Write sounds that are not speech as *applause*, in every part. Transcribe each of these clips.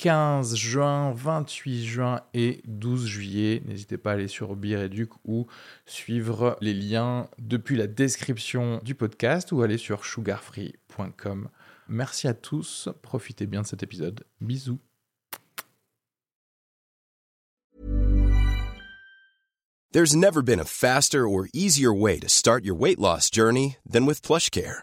15 juin, 28 juin et 12 juillet. N'hésitez pas à aller sur Bireduc ou suivre les liens depuis la description du podcast ou aller sur sugarfree.com. Merci à tous, profitez bien de cet épisode. Bisous. There's never been a faster or easier way to start your weight loss journey than with PlushCare.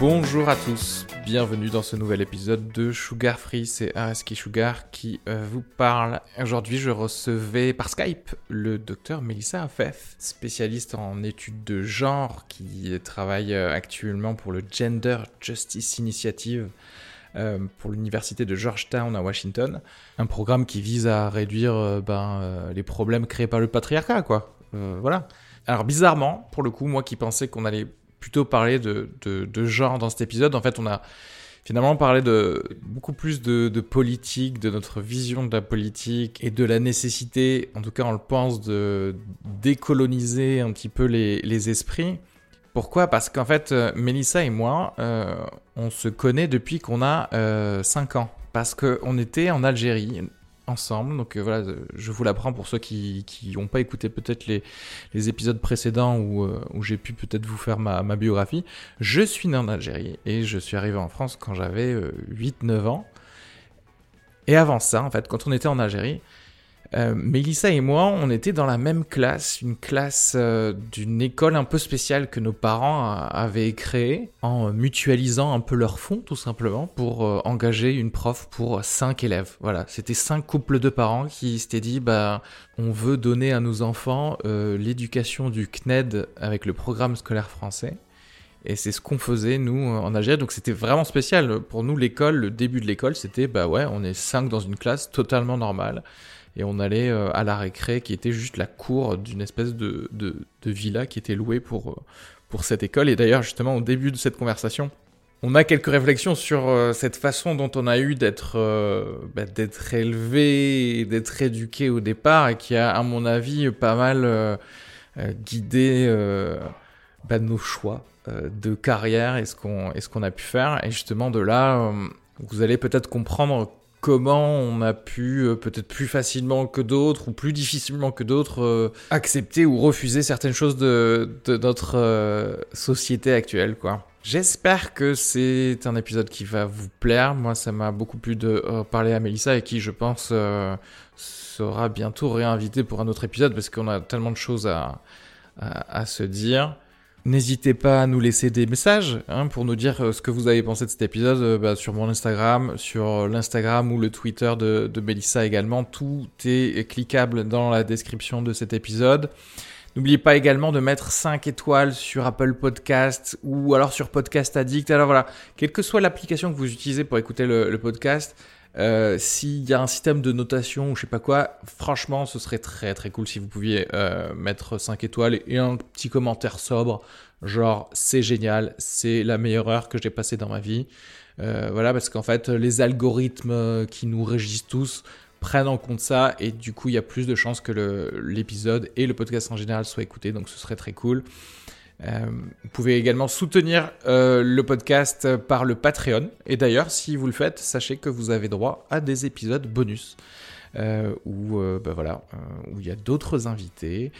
Bonjour à tous, bienvenue dans ce nouvel épisode de Sugar Free, c'est Araski Sugar qui euh, vous parle. Aujourd'hui je recevais par Skype le docteur Melissa Afef, spécialiste en études de genre qui travaille euh, actuellement pour le Gender Justice Initiative euh, pour l'université de Georgetown à Washington, un programme qui vise à réduire ben, les problèmes créés par le patriarcat, quoi. voilà. Alors bizarrement, pour le coup, moi qui pensais qu'on allait plutôt parler de, de, genre dans cet épisode. En fait, on a finalement parlé de beaucoup plus de, politique, de notre vision de la politique et de la nécessité, en tout cas on le pense, de décoloniser un petit peu les, les esprits. Pourquoi? Parce qu'en fait, euh, Mélissa et moi, euh, on se connaît depuis qu'on a euh, 5 ans. Parce qu'on était en Algérie, ensemble. Donc euh, voilà, je vous l'apprends pour ceux qui n'ont pas écouté peut-être les, les, épisodes précédents où, euh, où j'ai pu peut-être vous faire ma, ma, biographie. Je suis né en Algérie et je suis arrivé en France quand j'avais 8-9 euh, ans. Et avant ça, en fait, quand on était en Algérie, euh, Mélissa et moi, on était dans la même classe, une classe euh, d'une école un peu spéciale que nos parents avaient créée en mutualisant un peu leurs fonds, tout simplement, pour euh, engager une prof pour cinq élèves. Voilà, c'était cinq couples de parents qui s'étaient dit, bah, on veut donner à nos enfants l'éducation du CNED avec le programme scolaire français. Et c'est ce qu'on faisait, nous, en Algérie. Donc c'était vraiment spécial. Pour nous, l'école, le début de l'école, c'était, bah ouais, on est cinq dans une classe totalement normale et on allait euh, à la récré qui était juste la cour d'une espèce de, de, villa qui était louée pour, euh, pour cette école. Et d'ailleurs, justement, au début de cette conversation, on a quelques réflexions sur euh, cette façon dont on a eu d'être bah, d'être élevé, d'être éduqué au départ, et qui a, à mon avis, pas mal guidé bah, nos choix de carrière et ce qu'on qu'on a pu faire. Et justement, de là, vous allez peut-être comprendre comment on a pu, euh, peut-être plus facilement que d'autres ou plus difficilement que d'autres, euh, accepter ou refuser certaines choses de, notre euh, société actuelle, quoi. J'espère que c'est un épisode qui va vous plaire. Moi, ça m'a beaucoup plu de parler à Mélissa et qui, je pense, sera bientôt réinvité pour un autre épisode parce qu'on a tellement de choses à, à se dire. N'hésitez pas à nous laisser des messages hein, pour nous dire euh, ce que vous avez pensé de cet épisode euh, bah, sur mon Instagram, sur l'Instagram ou le Twitter de, Melissa également. Tout est cliquable dans la description de cet épisode. N'oubliez pas également de mettre 5 étoiles sur Apple Podcast ou alors sur Podcast Addict. Alors voilà, quelle que soit l'application que vous utilisez pour écouter le podcast, euh, s'il y a un système de notation ou je sais pas quoi, franchement, ce serait très très cool si vous pouviez euh, mettre 5 étoiles et un petit commentaire sobre, genre c'est génial, c'est la meilleure heure que j'ai passée dans ma vie. Euh, voilà, parce qu'en fait, les algorithmes qui nous régissent tous prennent en compte ça et du coup, il y a plus de chances que l'épisode et le podcast en général soient écoutés, donc ce serait très cool. Euh, vous pouvez également soutenir euh, le podcast par le Patreon. Et d'ailleurs, si vous le faites, sachez que vous avez droit à des épisodes bonus euh, où, bah voilà, où il y a d'autres invités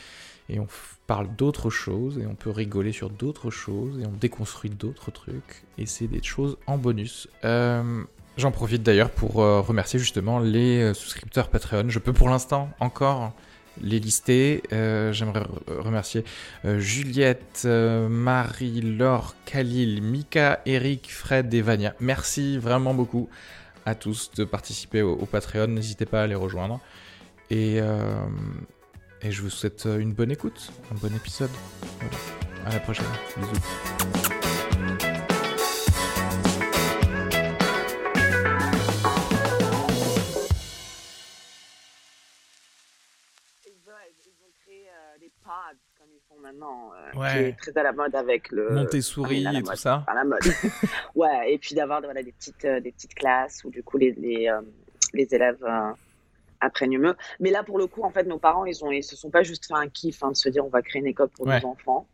et on parle d'autres choses et on peut rigoler sur d'autres choses et on déconstruit d'autres trucs et c'est des choses en bonus. J'en profite d'ailleurs pour remercier justement les souscripteurs Patreon. Je peux pour l'instant encore les lister. J'aimerais remercier Juliette, Marie, Laure, Khalil, Mika, Eric, Fred et Vania. Merci vraiment beaucoup à tous de participer au, Patreon. N'hésitez pas à les rejoindre. Et, et je vous souhaite une bonne écoute, un bon épisode. À la prochaine. Bisous. Maintenant, euh, qui est très à la mode avec le Montessori et tout ça. À la mode. *laughs* ouais, et puis d'avoir voilà, des petites euh, des petites classes où du coup les les, euh, les élèves apprennent mieux. Mais là pour le coup, en fait, nos parents ils ont ils se sont pas juste fait un kiff hein, de se dire on va créer une école pour nos enfants.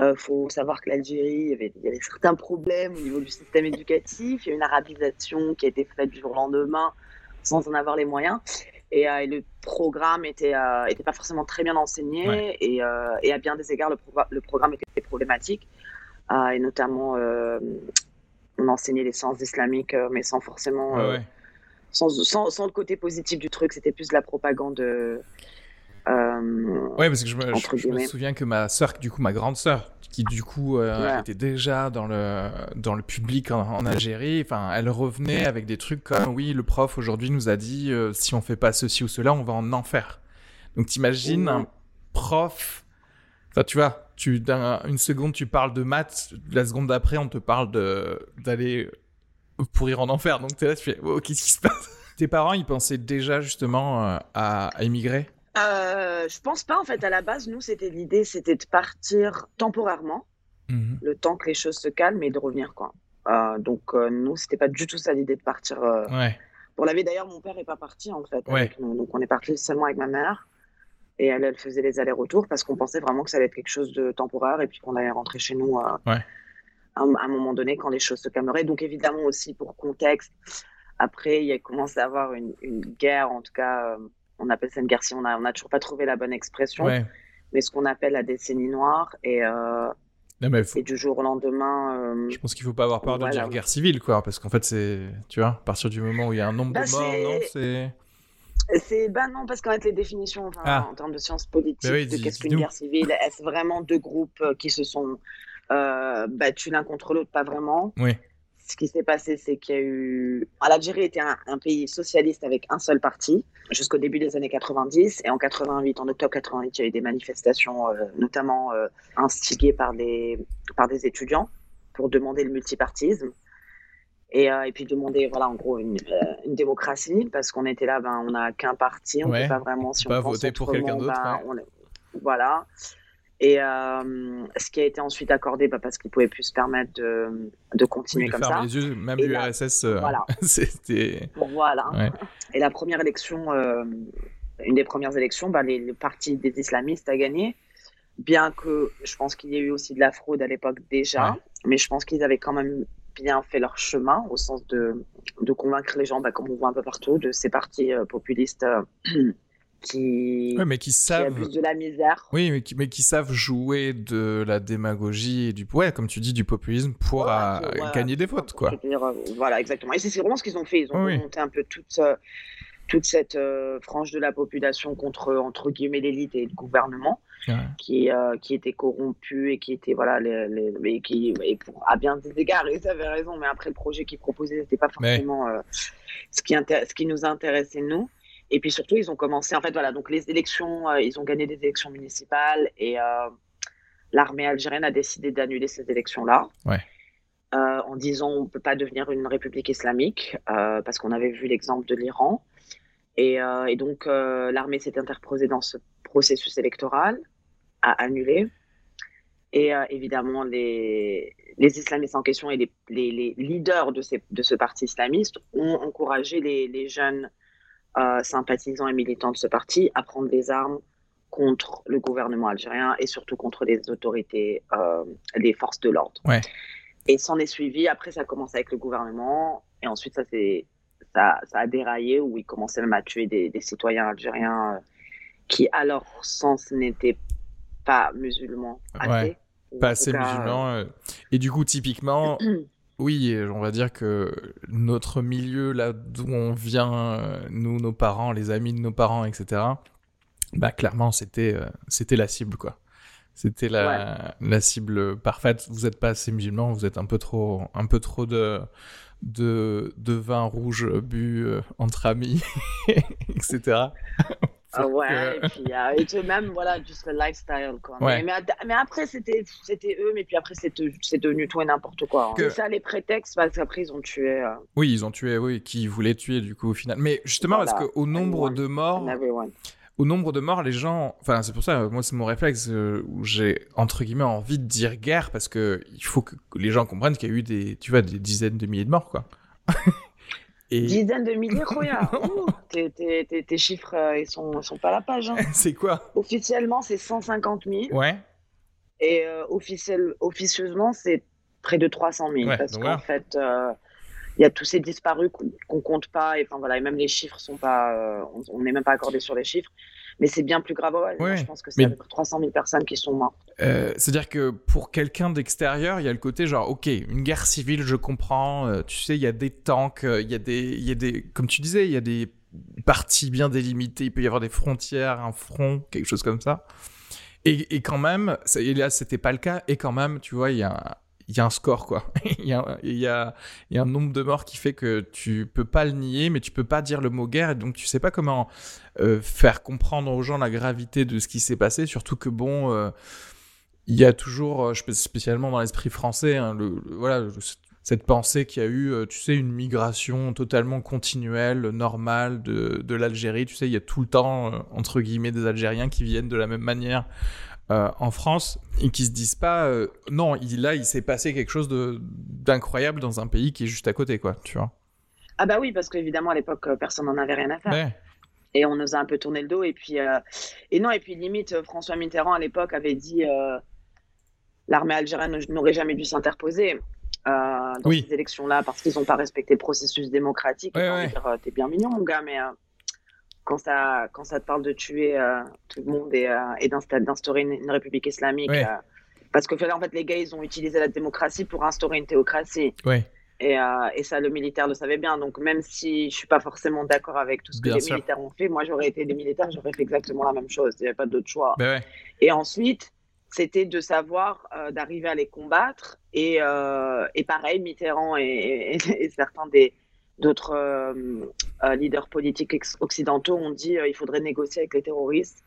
Il faut savoir que l'Algérie, il, y avait, il y avait certains problèmes au niveau du système éducatif. Il y a une arabisation qui a été faite du jour au lendemain sans en avoir les moyens. Et, euh, le programme était, euh, était pas forcément très bien enseigné et, euh, et, à bien des égards, le, le programme était problématique. et notamment, on enseignait les sciences islamiques, mais sans forcément. Sans, sans, sans, le côté positif du truc, c'était plus de la propagande. ouais, parce que je me, je me, souviens que ma soeur, du coup, ma grande sœur, qui du coup euh, était déjà dans le dans le public en, Algérie. Enfin, elle revenait avec des trucs comme oui, le prof aujourd'hui nous a dit euh, si on fait pas ceci ou cela, on va en enfer. Donc t'imagines un prof. Enfin, tu vois, tu une seconde tu parles de maths, la seconde d'après on te parle d'aller pourrir en enfer. Donc t'es là, tu fais oh, qu'est-ce qui se passe? Tes parents, ils pensaient déjà justement euh, à, à immigrer euh, je pense pas en fait. À la base, nous, c'était l'idée, c'était de partir temporairement, mhm. le temps que les choses se calment et de revenir quoi. Euh, donc euh, nous, c'était pas du tout ça l'idée de partir. Ouais. Pour la vie d'ailleurs, mon père est pas parti en fait avec nous, donc on est parti seulement avec ma mère. Et elle, elle faisait les allers-retours parce qu'on pensait vraiment que ça allait être quelque chose de temporaire et puis qu'on allait rentrer chez nous à, un moment donné quand les choses se calmeraient. Donc évidemment aussi pour contexte, après il y a commencé à avoir une, une guerre, en tout cas on appelle ça une guerre on n'a on a toujours pas trouvé la bonne expression, mais ce qu'on appelle la décennie noire. Et, euh, du jour au lendemain. Euh, je pense qu'il faut pas avoir peur de dire guerre civile, quoi, parce qu'en fait, c'est. Tu vois, à partir du moment où il y a un nombre de bah, morts, non C'est. C'est bah non parce qu'en fait les définitions ah. en termes de sciences politiques de qu'est-ce qu'une guerre civile est-ce vraiment deux groupes euh, qui se sont battus l'un contre l'autre? Pas vraiment oui ce qui s'est passé, c'est qu'il y a eu. L'Algérie était un, pays socialiste avec un seul parti jusqu'au début des années 90. Et en 88, en octobre 88, il y a eu des manifestations, euh, notamment euh, instigées par des, par des étudiants pour demander le multipartisme. Et, euh, et puis demander, voilà, en gros, une, une démocratie, parce qu'on était là, ben, on n'a qu'un parti, on ne peut pas vraiment, si on pas voter pour quelqu'un d'autre. Ben, voilà. Et euh, ce qui a été ensuite accordé bah, parce qu'ils pouvaient plus se permettre de, de continuer de comme ça. les yeux, même l'URSS, euh, voilà. *laughs* c'était. Voilà. Et la première élection, euh, une des premières élections, bah, les, le parti des islamistes a gagné. Bien que je pense qu'il y ait eu aussi de la fraude à l'époque déjà, mais je pense qu'ils avaient quand même bien fait leur chemin au sens de, de convaincre les gens, bah, comme on voit un peu partout, de ces partis populistes qui, mais qui savent de la misère. Oui, mais qui, mais qui savent jouer de la démagogie et du ouais, comme tu dis, du populisme pour euh, gagner des votes, quoi. Euh, voilà, exactement. Et c'est vraiment ce qu'ils ont fait. Ils ont monté un peu toute euh, toute cette frange de la population contre entre guillemets l'élite et le gouvernement. qui qui était corrompu et qui était voilà les, les, qui et pour, à bien des égards ils avaient raison mais après le projet qu'ils proposaient n'était pas forcément ce qui ce qui nous intéressait nous et puis surtout, ils ont commencé, en fait, voilà, donc les élections, euh, ils ont gagné des élections municipales et euh, l'armée algérienne a décidé d'annuler ces élections-là. Ouais. Euh, en disant on ne peut pas devenir une république islamique, parce qu'on avait vu l'exemple de l'Iran. Et, et, donc, l'armée s'est interposée dans ce processus électoral, a annulé. Et évidemment, les, les islamistes en question et les, les, les leaders de, ces, de ce parti islamiste ont encouragé les, les jeunes sympathisants et militants de ce parti à prendre des armes contre le gouvernement algérien et surtout contre les autorités, euh, les forces de l'ordre. Ouais. Et s'en est suivi, après ça a commencé avec le gouvernement, et ensuite ça, ça, ça a déraillé, où ils commençaient même à tuer des, citoyens algériens euh, qui, à leur sens, n'étaient pas musulmans, pas assez musulmans. Euh, et du coup, typiquement, *clears throat* oui, on va dire que notre milieu, là d'où on vient, nous, nos parents, les amis de nos parents, etc., bah clairement, c'était c'était la cible, quoi. C'était la, la cible parfaite. Vous n'êtes pas assez musulman, vous êtes un peu trop, un peu trop de, de, de vin rouge bu entre amis, *laughs* etc. Ah ouais, et puis euh, même, voilà, juste le lifestyle, quoi. Mais, mais, après, c'était eux, mais puis après, c'est devenu tout et n'importe quoi. Hein. C'est ça, les prétextes, parce qu'après, ils ont tué. Euh, oui, ils ont tué, oui, qui voulaient tuer, du coup, au final. Mais justement, parce qu'au nombre de morts. Au nombre de morts, les gens. Enfin, c'est pour ça, moi, c'est mon réflexe euh, où j'ai, entre guillemets, envie de dire guerre, parce que il faut que les gens comprennent qu'il y a eu des, tu vois, des dizaines de milliers de morts, quoi. *laughs* Et... Dizaines de milliers, *laughs* Roya. tes, tes, tes, chiffres, euh, ils sont, sont pas à la page. Hein. *laughs* c'est quoi? Officiellement, c'est 150 000. Ouais. Et euh, officiel, officieusement, c'est près de 300 000. parce qu'en fait, euh, il y a tous ces disparus qu'on compte pas. Et, enfin, voilà, et même les chiffres sont pas. on n'est même pas accordé sur les chiffres mais c'est bien plus grave. Je pense que c'est mais... 300 000 personnes qui sont mortes. Euh, c'est-à-dire que pour quelqu'un d'extérieur, il y a le côté genre, ok, une guerre civile, je comprends. Euh, tu sais, il y a des tanks, euh, il y a des, il y a des, comme tu disais, il y a des parties bien délimitées. Il peut y avoir des frontières, un front, quelque chose comme ça. Et, et quand même, ça, et là, c'était pas le cas. Et quand même, tu vois, il y a il y a un score, quoi. *laughs* Il y, a, un nombre de morts qui fait que tu peux pas le nier, mais tu peux pas dire le mot guerre, et donc tu sais pas comment euh, faire comprendre aux gens la gravité de ce qui s'est passé, surtout que bon, euh, il y a toujours, euh, spécialement dans l'esprit français, hein, voilà, cette pensée qu'il y a eu, tu sais, une migration totalement continuelle, normale de, de l'Algérie. Tu sais, il y a tout le temps, entre guillemets, des Algériens qui viennent de la même manière euh, en France et qui se disent pas euh, non il, là il s'est passé quelque chose d'incroyable dans un pays qui est juste à côté quoi tu vois. Ah bah oui parce qu'évidemment à l'époque euh, personne n'en avait rien à faire. Et on nous a un peu tourné le dos et puis et non et puis limite François Mitterrand à l'époque avait dit l'armée algérienne n'aurait jamais dû s'interposer dans ces élections là parce qu'ils n'ont pas respecté le processus démocratique. T'es bien mignon mon gars mais quand ça, quand ça te parle de tuer euh, tout le monde et, euh, d'instaurer une, république islamique. Euh, parce que en fait, les gars, ils ont utilisé la démocratie pour instaurer une théocratie. Et, et, ça, le militaire le savait bien. Donc, même si je suis pas forcément d'accord avec tout ce que les militaires ont fait, moi, j'aurais été des militaires, j'aurais fait exactement la même chose. Il n'y avait pas d'autre choix. Ben et ensuite, c'était de savoir d'arriver à les combattre. Et, et pareil, Mitterrand et certains des, d'autres euh, euh, leaders politiques occidentaux ont dit qu'il euh, il faudrait négocier avec les terroristes.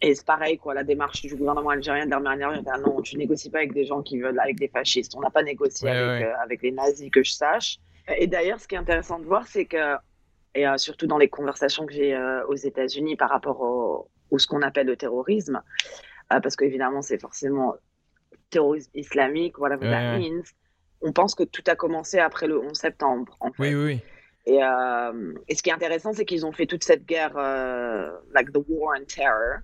Et c'est pareil, quoi, la démarche du gouvernement algérien de dernière année, non, tu négocies pas avec des gens qui veulent, avec des fascistes. On n'a pas négocié avec, avec, les nazis, que je sache. Et d'ailleurs, ce qui est intéressant de voir, c'est que, et surtout dans les conversations que j'ai aux États-Unis par rapport au, ce qu'on appelle le terrorisme, parce qu'évidemment, c'est forcément terrorisme islamique, voilà, means on pense que tout a commencé après le 11 septembre. En fait. Oui, oui, Et, euh, et, ce qui est intéressant, c'est qu'ils ont fait toute cette guerre, euh, like the war on terror,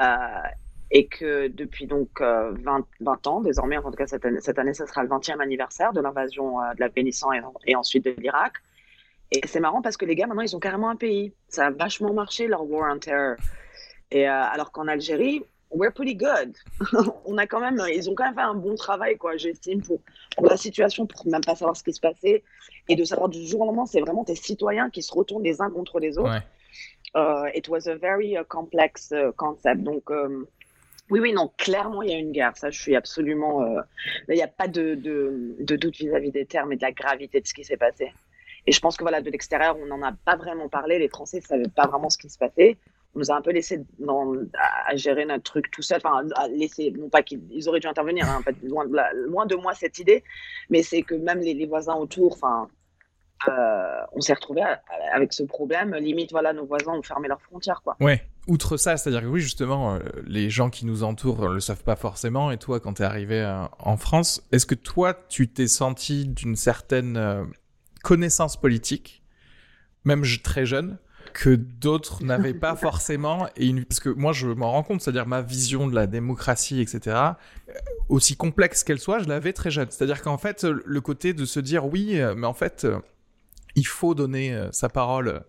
euh, et que depuis donc 20, 20, ans, désormais, en tout cas cette année, cette année, ce sera le 20e anniversaire de l'invasion de l'Afghanistan et, ensuite de l'Irak. Et c'est marrant parce que les gars, maintenant, ils ont carrément un pays. Ça a vachement marché, leur war on terror. Et alors qu'en Algérie, we're pretty good. *laughs* on a quand même, ils ont quand même fait un bon travail, quoi, j'estime, pour, la situation, pour même pas savoir ce qui se passait. Et de savoir du jour au lendemain, c'est vraiment tes citoyens qui se retournent les uns contre les autres. Euh, it was a very uh, complex uh, concept. Donc, euh, oui, oui, non, clairement, il y a une guerre. Ça, je suis absolument. Euh, il n'y a pas de, de, de doute vis-à-vis des termes et de la gravité de ce qui s'est passé. Et je pense que voilà, de l'extérieur, on n'en a pas vraiment parlé. Les Français ne savaient pas vraiment ce qui se passait on nous a un peu laissé à, gérer notre truc tout seul. Enfin, laisser, non pas qu'ils auraient dû intervenir, hein, loin, de moi cette idée, mais c'est que même les, voisins autour, enfin, euh, on s'est retrouvé avec ce problème. Limite, voilà, nos voisins ont fermé leurs frontières, quoi. Ouais. Outre ça, c'est-à-dire que oui, justement, euh, les gens qui nous entourent ne le savent pas forcément. Et toi, quand tu es arrivé euh, en France, est-ce que toi, tu t'es senti d'une certaine connaissance politique, même très jeune, que d'autres n'avaient pas forcément. Parce que moi, je m'en rends compte, c'est-à-dire ma vision de la démocratie, etc., euh, aussi complexe qu'elle soit, je l'avais très jeune. C'est-à-dire qu'en fait, le côté de se dire oui, euh, mais en fait, euh, il faut donner sa parole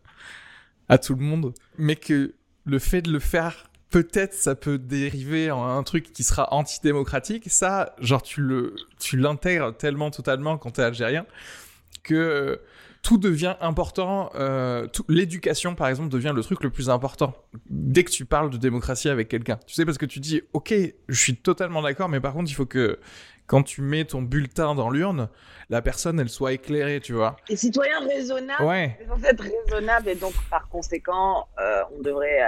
à tout le monde, mais que le fait de le faire peut-être ça peut dériver en un truc qui sera antidémocratique. Ça, genre, tu le, tu l'intègres tellement totalement quand t'es algérien que tout devient important. Euh, l'éducation, par exemple, devient le truc le plus important dès que tu parles de démocratie avec quelqu'un. Tu sais, parce que tu dis, ok, je suis totalement d'accord, mais par contre, il faut que quand tu mets ton bulletin dans l'urne, la personne, elle soit éclairée, tu vois. Les citoyens raisonnables, ouais. censés être raisonnables, et donc, par conséquent, euh, on devrait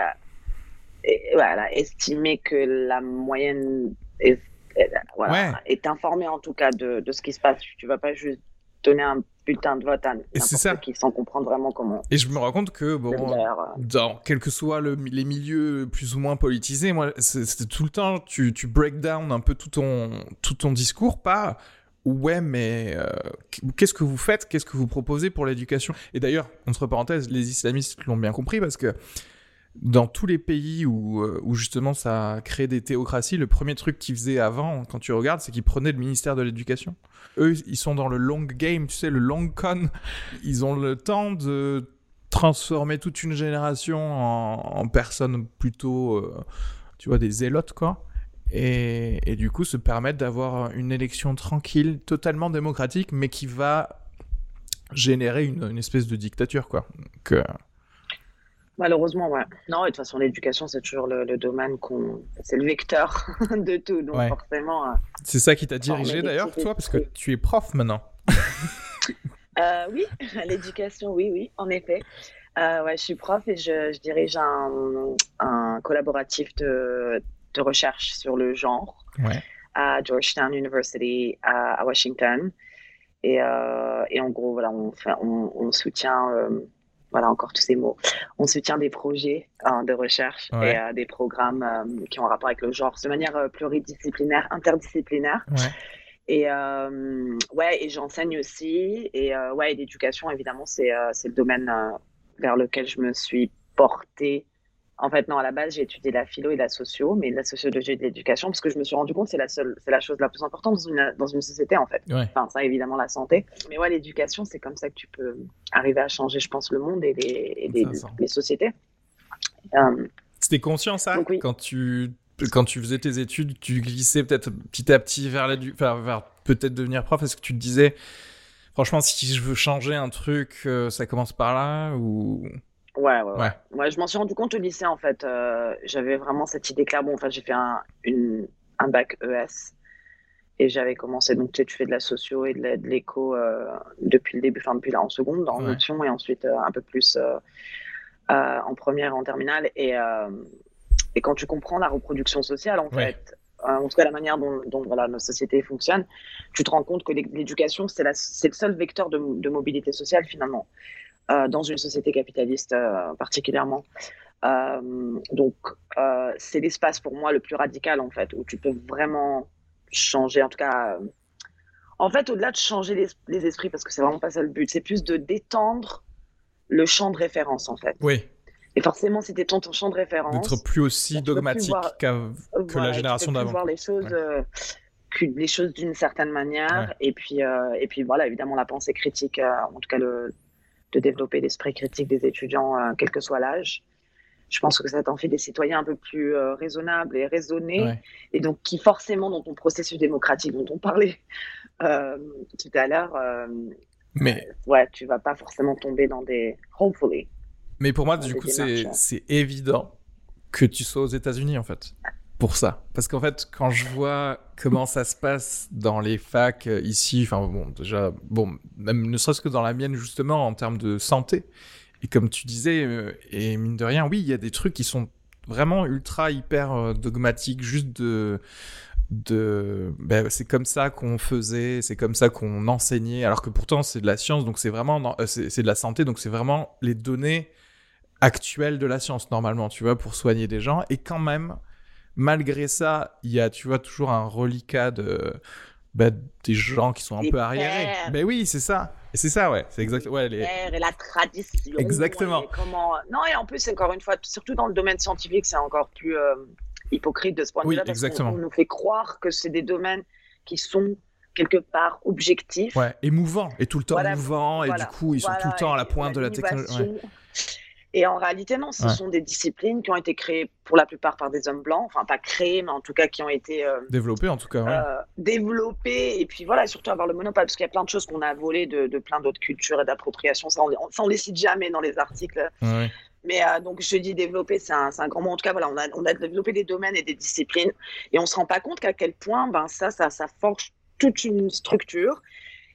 et, voilà, estimer que la moyenne est, voilà, est informée en tout cas de, de, ce qui se passe. Tu vas pas juste donner un bulletin de vote à n'importe qui sans comprendre vraiment comment. Et je me rends compte que, bon, euh, dans quel que soit le, les milieux plus ou moins politisés, moi, c'est tout le temps, tu, tu break down un peu tout ton, tout ton discours, pas ouais, mais euh, qu'est-ce que vous faites? Qu'est-ce que vous proposez pour l'éducation? Et d'ailleurs, entre parenthèses, les islamistes l'ont bien compris parce que dans tous les pays où, euh, justement ça a créé des théocraties, le premier truc qu'ils faisaient avant, quand tu regardes, c'est qu'ils prenaient le ministère de l'Éducation. Eux, ils sont dans le long game, tu sais, le long con. Ils ont le temps de transformer toute une génération en, personnes plutôt, euh, tu vois, des zélotes, quoi. Et, du coup, se permettre d'avoir une élection tranquille, totalement démocratique, mais qui va générer une, espèce de dictature, quoi. Que, Malheureusement, ouais. Non, de toute façon, l'éducation, c'est toujours le, domaine qu'on. C'est le vecteur *laughs* de tout. Donc, forcément. Euh, c'est ça qui t'a dirigé d'ailleurs, toi, parce que tu es prof maintenant. euh, oui, l'éducation, oui, oui, en effet. Euh, ouais, je suis prof et je, dirige un, un collaboratif de, de, recherche sur le genre à Georgetown University à, Washington. Et, euh, et, en gros, voilà, on, fait, on, on soutient voilà encore tous ces mots. On soutient des projets hein, de recherche et euh, des programmes euh, qui ont un rapport avec le genre de manière euh, pluridisciplinaire, interdisciplinaire. Et ouais, et j'enseigne aussi. Et ouais, l'éducation, évidemment, c'est c'est le domaine vers lequel je me suis portée en fait, non, à la base, j'ai étudié la philo et la socio, mais la sociologie et de l'éducation, parce que je me suis rendu compte que c'est la seule, c'est la chose la plus importante dans une, dans une société, en fait. Enfin, ça, évidemment, la santé. Mais ouais, l'éducation, c'est comme ça que tu peux arriver à changer, je pense, le monde et les, les, les sociétés. Euh, C'était conscient, ça, quand tu quand tu faisais tes études, tu glissais peut-être petit à petit vers, vers, vers peut-être devenir prof Est-ce que tu te disais, franchement, si je veux changer un truc, euh, ça commence par là ou Ouais, ouais, ouais. je m'en suis rendu compte au lycée, en fait. Euh, j'avais vraiment cette idée claire. Bon, enfin, j'ai fait un, une, un bac ES et j'avais commencé. Donc, tu sais, tu fais de la socio et de l'éco euh, depuis le début, enfin, depuis là en seconde, dans ouais. et ensuite euh, un peu plus en première et en terminale. Et, et quand tu comprends la reproduction sociale, en fait, en tout cas la manière dont, dont, voilà, nos sociétés fonctionnent, tu te rends compte que l'éducation, c'est le seul vecteur de, de mobilité sociale, finalement. Euh, dans une société capitaliste euh, particulièrement. Euh, donc, c'est l'espace pour moi le plus radical, en fait, où tu peux vraiment changer, en tout cas. en fait, au-delà de changer les, les esprits, parce que c'est vraiment pas ça le but, c'est plus de détendre le champ de référence, en fait. Oui. Et forcément, si tu ton, ton champ de référence. D'être plus aussi dogmatique que la génération d'avant. voir les choses, les choses d'une certaine manière. Et, puis, et puis, voilà, évidemment, la pensée critique, en tout cas, le, de développer l'esprit critique des étudiants, euh, quel que soit l'âge. Je pense que ça t'en fait des citoyens un peu plus euh, raisonnables et raisonnés, et donc qui forcément, dans ton processus démocratique dont on parlait euh, tout à l'heure, mais ouais, tu vas pas forcément tomber dans des hopefully. Mais pour moi, du coup, c'est évident que tu sois aux États-Unis en fait pour ça. Parce qu'en fait, quand je vois comment ça se passe dans les facs euh, ici, enfin bon, déjà, bon, même ne serait-ce que dans la mienne justement en termes de santé, et comme tu disais, euh, et mine de rien, oui, il y a des trucs qui sont vraiment ultra hyper euh, dogmatiques, juste de de ben, c'est comme ça qu'on faisait c'est comme ça qu'on enseignait alors que pourtant c'est de la science donc c'est vraiment c'est de la santé donc c'est vraiment les données actuelles de la science normalement tu vois pour soigner des gens et quand même malgré ça, il y a, tu vois, toujours un reliquat de, bah, des gens qui sont un peu arriérés. Mais ben oui, c'est ça. Et c'est ça, ouais. C'est exact. Ouais, les... et la tradition. Exactement. comment... Non, et en plus, encore une fois, surtout dans le domaine scientifique, c'est encore plus euh, hypocrite de ce point de vue-là. Oui, exactement. On nous fait croire que c'est des domaines qui sont quelque part objectifs. Ouais, et mouvants, et tout le temps mouvants, et du coup, ils sont tout le temps à la pointe de la technologie. Et en réalité, non, ce sont des disciplines qui ont été créées pour la plupart par des hommes blancs, enfin pas créées, mais en tout cas qui ont été euh, développées en tout cas. Euh, développées et puis voilà, surtout avoir le monopole, parce qu'il y a plein de choses qu'on a volées de, plein d'autres cultures et d'appropriation. Ça, on, ne les cite jamais dans les articles. Mais euh, donc je dis développer, c'est un, grand mot. En tout cas, voilà, on a, on a développé des domaines et des disciplines et on se rend pas compte qu'à quel point, ben ça, ça, ça forge toute une structure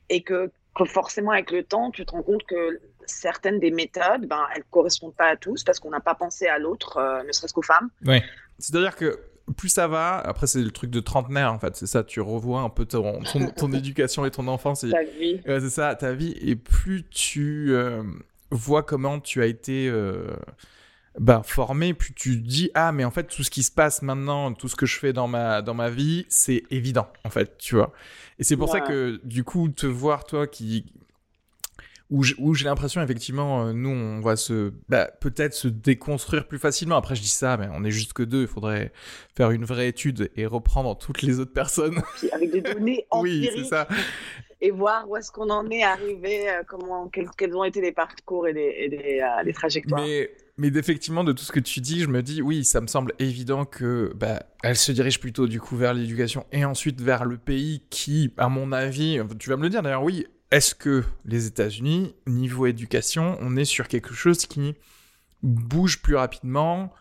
et que forcément avec le temps, tu te rends compte que certaines des méthodes, ben, elles correspondent pas à tous parce qu'on n'a pas pensé à l'autre, euh, ne serait-ce qu'aux femmes. Oui. C'est-à-dire que plus ça va, après c'est le truc de trentenaire en fait, c'est ça, tu revois un peu ton, ton, *laughs* éducation et ton enfance. Et, ta vie. c'est ça, ta vie. Et plus tu euh, vois comment tu as été euh, bah, formé, plus tu dis ah mais en fait tout ce qui se passe maintenant, tout ce que je fais dans ma dans ma vie, c'est évident en fait, tu vois. Et c'est pour ça que du coup te voir toi qui où j'ai l'impression effectivement euh, nous on va se bah, peut-être se déconstruire plus facilement. Après je dis ça, mais on est juste que deux, il faudrait faire une vraie étude et reprendre toutes les autres personnes. *laughs* avec des données empiriques. *laughs* oui, c'est ça. Et voir où est-ce qu'on en est arrivé, euh, comment quels, ont été les parcours et les, euh, trajectoires. Mais mais effectivement, de tout ce que tu dis, je me dis, oui, ça me semble évident que bah, elle se dirige plutôt du coup vers l'éducation et ensuite vers le pays qui, à mon avis, tu vas me le dire d'ailleurs, oui, est-ce que les États-Unis, niveau éducation, on est sur quelque chose qui bouge plus rapidement,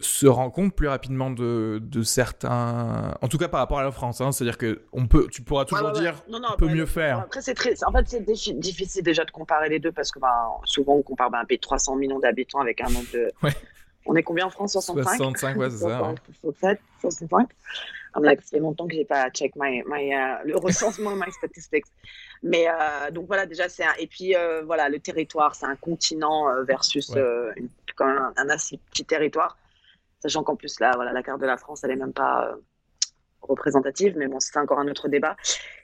se rend compte plus rapidement de, certains. En tout cas, par rapport à la France. Hein. C'est-à-dire que on peut, tu pourras toujours dire on peut mieux faire. Après, c'est très. En fait, c'est difficile déjà de comparer les deux parce que bah, souvent, on compare bah, un pays de 300 millions d'habitants avec un nombre de. *laughs* On est combien en France? 65 65, ouais, c'est ça. 67, 65. I'm like, ça fait longtemps que j'ai pas check my, my uh, le *laughs* recensement, my statistics. Mais euh, donc voilà, déjà, c'est un... Et puis euh, voilà, le territoire, c'est un continent euh, versus un, un, assez petit territoire. Sachant qu'en plus, là, voilà, la carte de la France, elle est même pas représentative, mais bon, c'est encore un autre débat.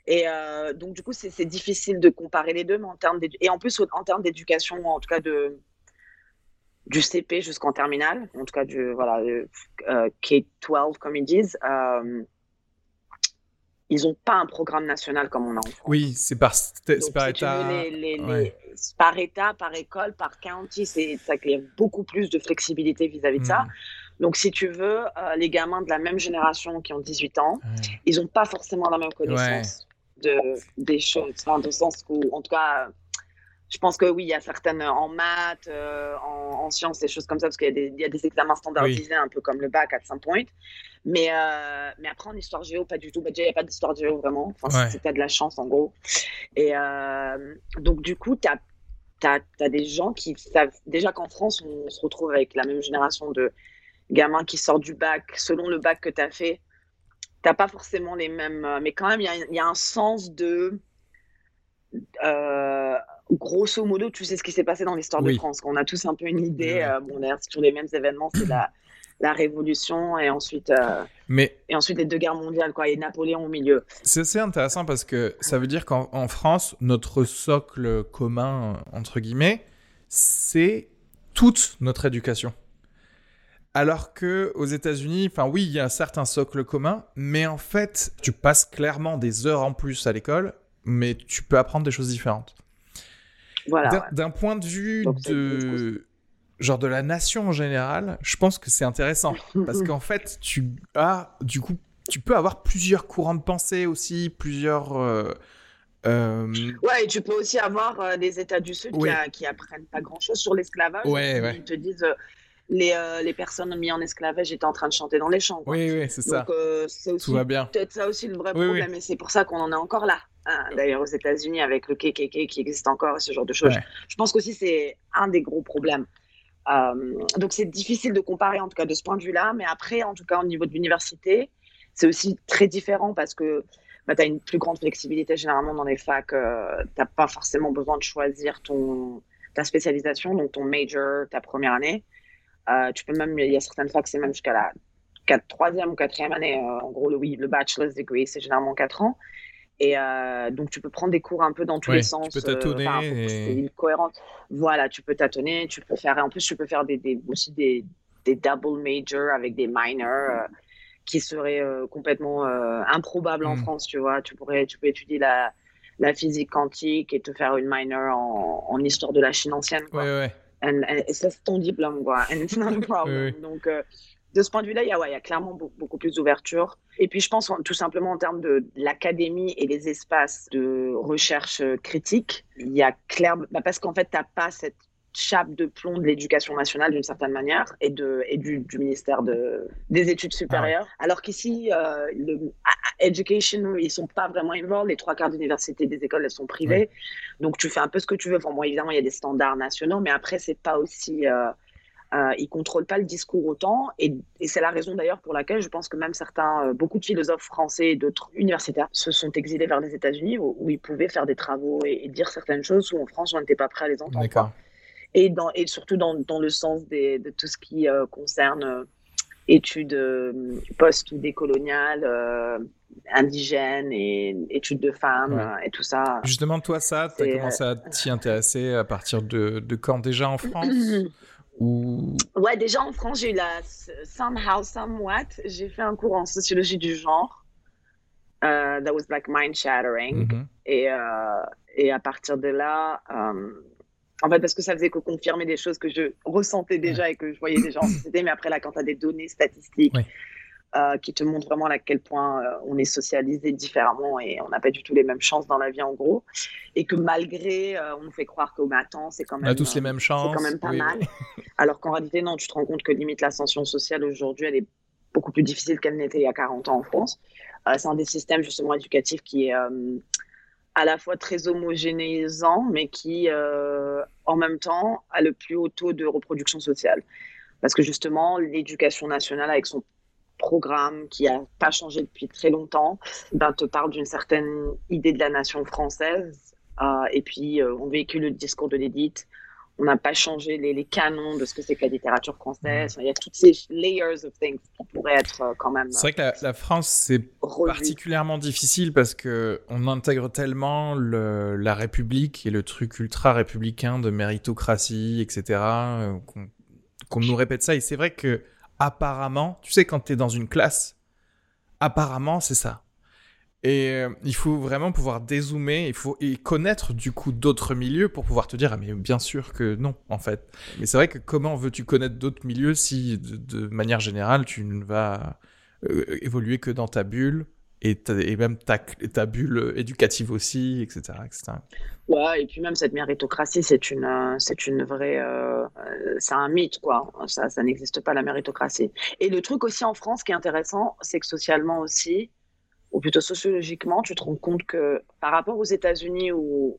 Et donc, du coup, c'est difficile de comparer les deux, mais en termes et en plus, en termes d'éducation, en tout cas de du CP jusqu'en terminale, en tout cas du voilà K-12 comme ils disent, ils n'ont pas un programme national comme on a en France. Oui, c'est par, par État. par État, par école, par county, c'est ça qu'il y a beaucoup plus de flexibilité vis-à-vis de ça. Hmm. Donc, si tu veux, euh, les gamins de la même génération qui ont 18 ans, ils n'ont pas forcément la même connaissance de, des choses, enfin, dans le sens où, en tout cas, je pense que oui, il y a certaines en maths, euh, en, sciences, des choses comme ça, parce qu'il y, y, a des examens standardisés, un peu comme le bac à 5 points. Mais, euh, mais après, en histoire géo, pas du tout. Bah, déjà, il n'y a pas d'histoire géo vraiment. Enfin, ouais. de la chance, en gros. Et euh, donc, du coup, tu as, as, des gens qui savent. Déjà qu'en France, on se retrouve avec la même génération de gamins qui sortent du bac. Selon le bac que tu as fait, tu n'as pas forcément les mêmes. Mais quand même, il y, y, a un sens de. Euh, grosso modo, tu sais ce qui s'est passé dans l'histoire de France. On a tous un peu une idée. Euh, bon, d'ailleurs, c'est sur les mêmes événements, c'est la, *clears throat* la Révolution et ensuite, euh, Mais... et ensuite les deux guerres mondiales, quoi, et Napoléon au milieu. C'est assez intéressant parce que ça veut dire qu'en France, notre socle commun, entre guillemets, c'est toute notre éducation. Alors que aux États-Unis, enfin oui, il y a un certain socle commun, mais en fait, tu passes clairement des heures en plus à l'école, mais tu peux apprendre des choses différentes. D'un point de vue de genre de la nation en général, je pense que c'est intéressant *laughs* parce qu'en fait, tu as du coup, tu peux avoir plusieurs courants de pensée aussi, plusieurs. Euh, euh, ouais, et tu peux aussi avoir euh, des États du Sud qui, apprennent pas grand-chose sur l'esclavage. Ouais, ouais. Ils te disent les, les personnes mises en esclavage étaient en train de chanter dans les champs. Oui, oui, c'est ça. Donc, c'est Tout va bien. Peut-être ça aussi le vrai problème, et c'est pour ça qu'on en est encore là. Hein, d'ailleurs aux États-Unis avec le KKK qui existe encore et ce genre de choses. Je pense qu'aussi c'est un des gros problèmes. Euh, donc c'est difficile de comparer en tout cas de ce point de vue-là, mais après en tout cas au niveau de l'université, c'est aussi très différent parce que bah, tu as une plus grande flexibilité généralement dans les facs. Euh, tu n'as pas forcément besoin de choisir ton, ta spécialisation, donc ton major, ta première année. Euh, tu peux même, il y a certaines facs, c'est même jusqu'à la troisième ou quatrième année. en gros, le, oui, le bachelor's degree, c'est généralement quatre ans. Et euh, donc, tu peux prendre des cours un peu dans tous les sens. Tu peux tâtonner. Euh, et... cohérente. Voilà, tu peux tâtonner. Tu peux faire. En plus, tu peux faire des, des aussi des, des, double majors avec des minors euh, qui seraient complètement improbables en hmm. France. Tu vois, tu pourrais, tu peux étudier la, la physique quantique et te faire une minor en, en histoire de la Chine ancienne. Quoi. Ouais, c'est ton diplôme, quoi. And it's not a *laughs* problem. Donc, euh, de ce point de vue-là, il y, a, y a clairement beaucoup, plus d'ouverture. Et puis, je pense tout simplement en termes de l'académie et les espaces de recherche critique, il y a clairement, bah, parce qu'en fait, tu n'as pas cette chape de plomb de l'éducation nationale d'une certaine manière et, de, et du, ministère de, des études supérieures. Ah Alors qu'ici, euh, le education, ils sont pas vraiment involved. Les trois quarts d'université des écoles, elles sont privées. Donc tu fais un peu ce que tu veux. Enfin, bon, évidemment, il y a des standards nationaux, mais après, c'est pas aussi. Euh, euh, ils contrôlent pas le discours autant. Et, c'est la raison d'ailleurs pour laquelle je pense que même certains, euh, beaucoup de philosophes français et d'autres universitaires se sont exilés vers les États-Unis où, ils pouvaient faire des travaux et, dire certaines choses où en France, on n'était pas prêt à les entendre. Et, dans, et surtout dans, dans le sens des, de tout ce qui euh, concerne euh, études euh, post ou décoloniales, indigènes et études de femmes et tout ça. Justement, toi, ça, tu as commencé à t'y intéresser à partir de, de quand? Déjà en France? *clears throat* ou... Ouais, déjà en France, j'ai eu la somehow, somewhat, j'ai fait un cours en sociologie du genre. that was like mind shattering. Mm-hmm. et, et à partir de là, en fait, parce que ça faisait que confirmer des choses que je ressentais déjà et que je voyais déjà en société. Mais après, là, quand tu as des données statistiques euh, qui te montrent vraiment à quel point euh, on est socialisé différemment et on n'a pas du tout les mêmes chances dans la vie, en gros. Et que malgré, euh, on nous fait croire qu'au matin, c'est quand même. On a tous les mêmes chances. C'est quand même pas mal. *laughs* Alors qu'en réalité, non, tu te rends compte que limite l'ascension sociale aujourd'hui, elle est beaucoup plus difficile qu'elle n'était il y a 40 ans en France. c'est un des systèmes justement éducatifs qui est à la fois très homogénéisant, mais qui, en même temps, a le plus haut taux de reproduction sociale. Parce que justement, l'éducation nationale, avec son programme qui n'a pas changé depuis très longtemps, ben, te parle d'une certaine idée de la nation française. Euh, et puis, euh, on véhicule le discours de l'élite on n'a pas changé les, canons de ce que c'est que la littérature française. Il y a toutes ces layers of things qui pourraient être euh, quand même. C'est vrai que la, France, c'est particulièrement difficile parce que on intègre tellement la République et le truc ultra républicain de méritocratie, etc., qu'on nous répète ça. Et c'est vrai que, apparemment, tu sais, quand tu es dans une classe, apparemment, c'est ça. Et euh, il faut vraiment pouvoir dézoomer, il faut et connaître du coup d'autres milieux pour pouvoir te dire ah mais bien sûr que non en fait. Mais c'est vrai que comment veux-tu connaître d'autres milieux si de, manière générale tu ne vas euh, évoluer que dans ta bulle et, même ta, bulle éducative aussi, etc., etc. Ouais, et puis même cette méritocratie, c'est une, euh, c'est une vraie, c'est un mythe quoi. Ça, ça n'existe pas la méritocratie. Et le truc aussi en France qui est intéressant, c'est que socialement aussi ou plutôt sociologiquement, tu te rends compte que par rapport aux États-Unis où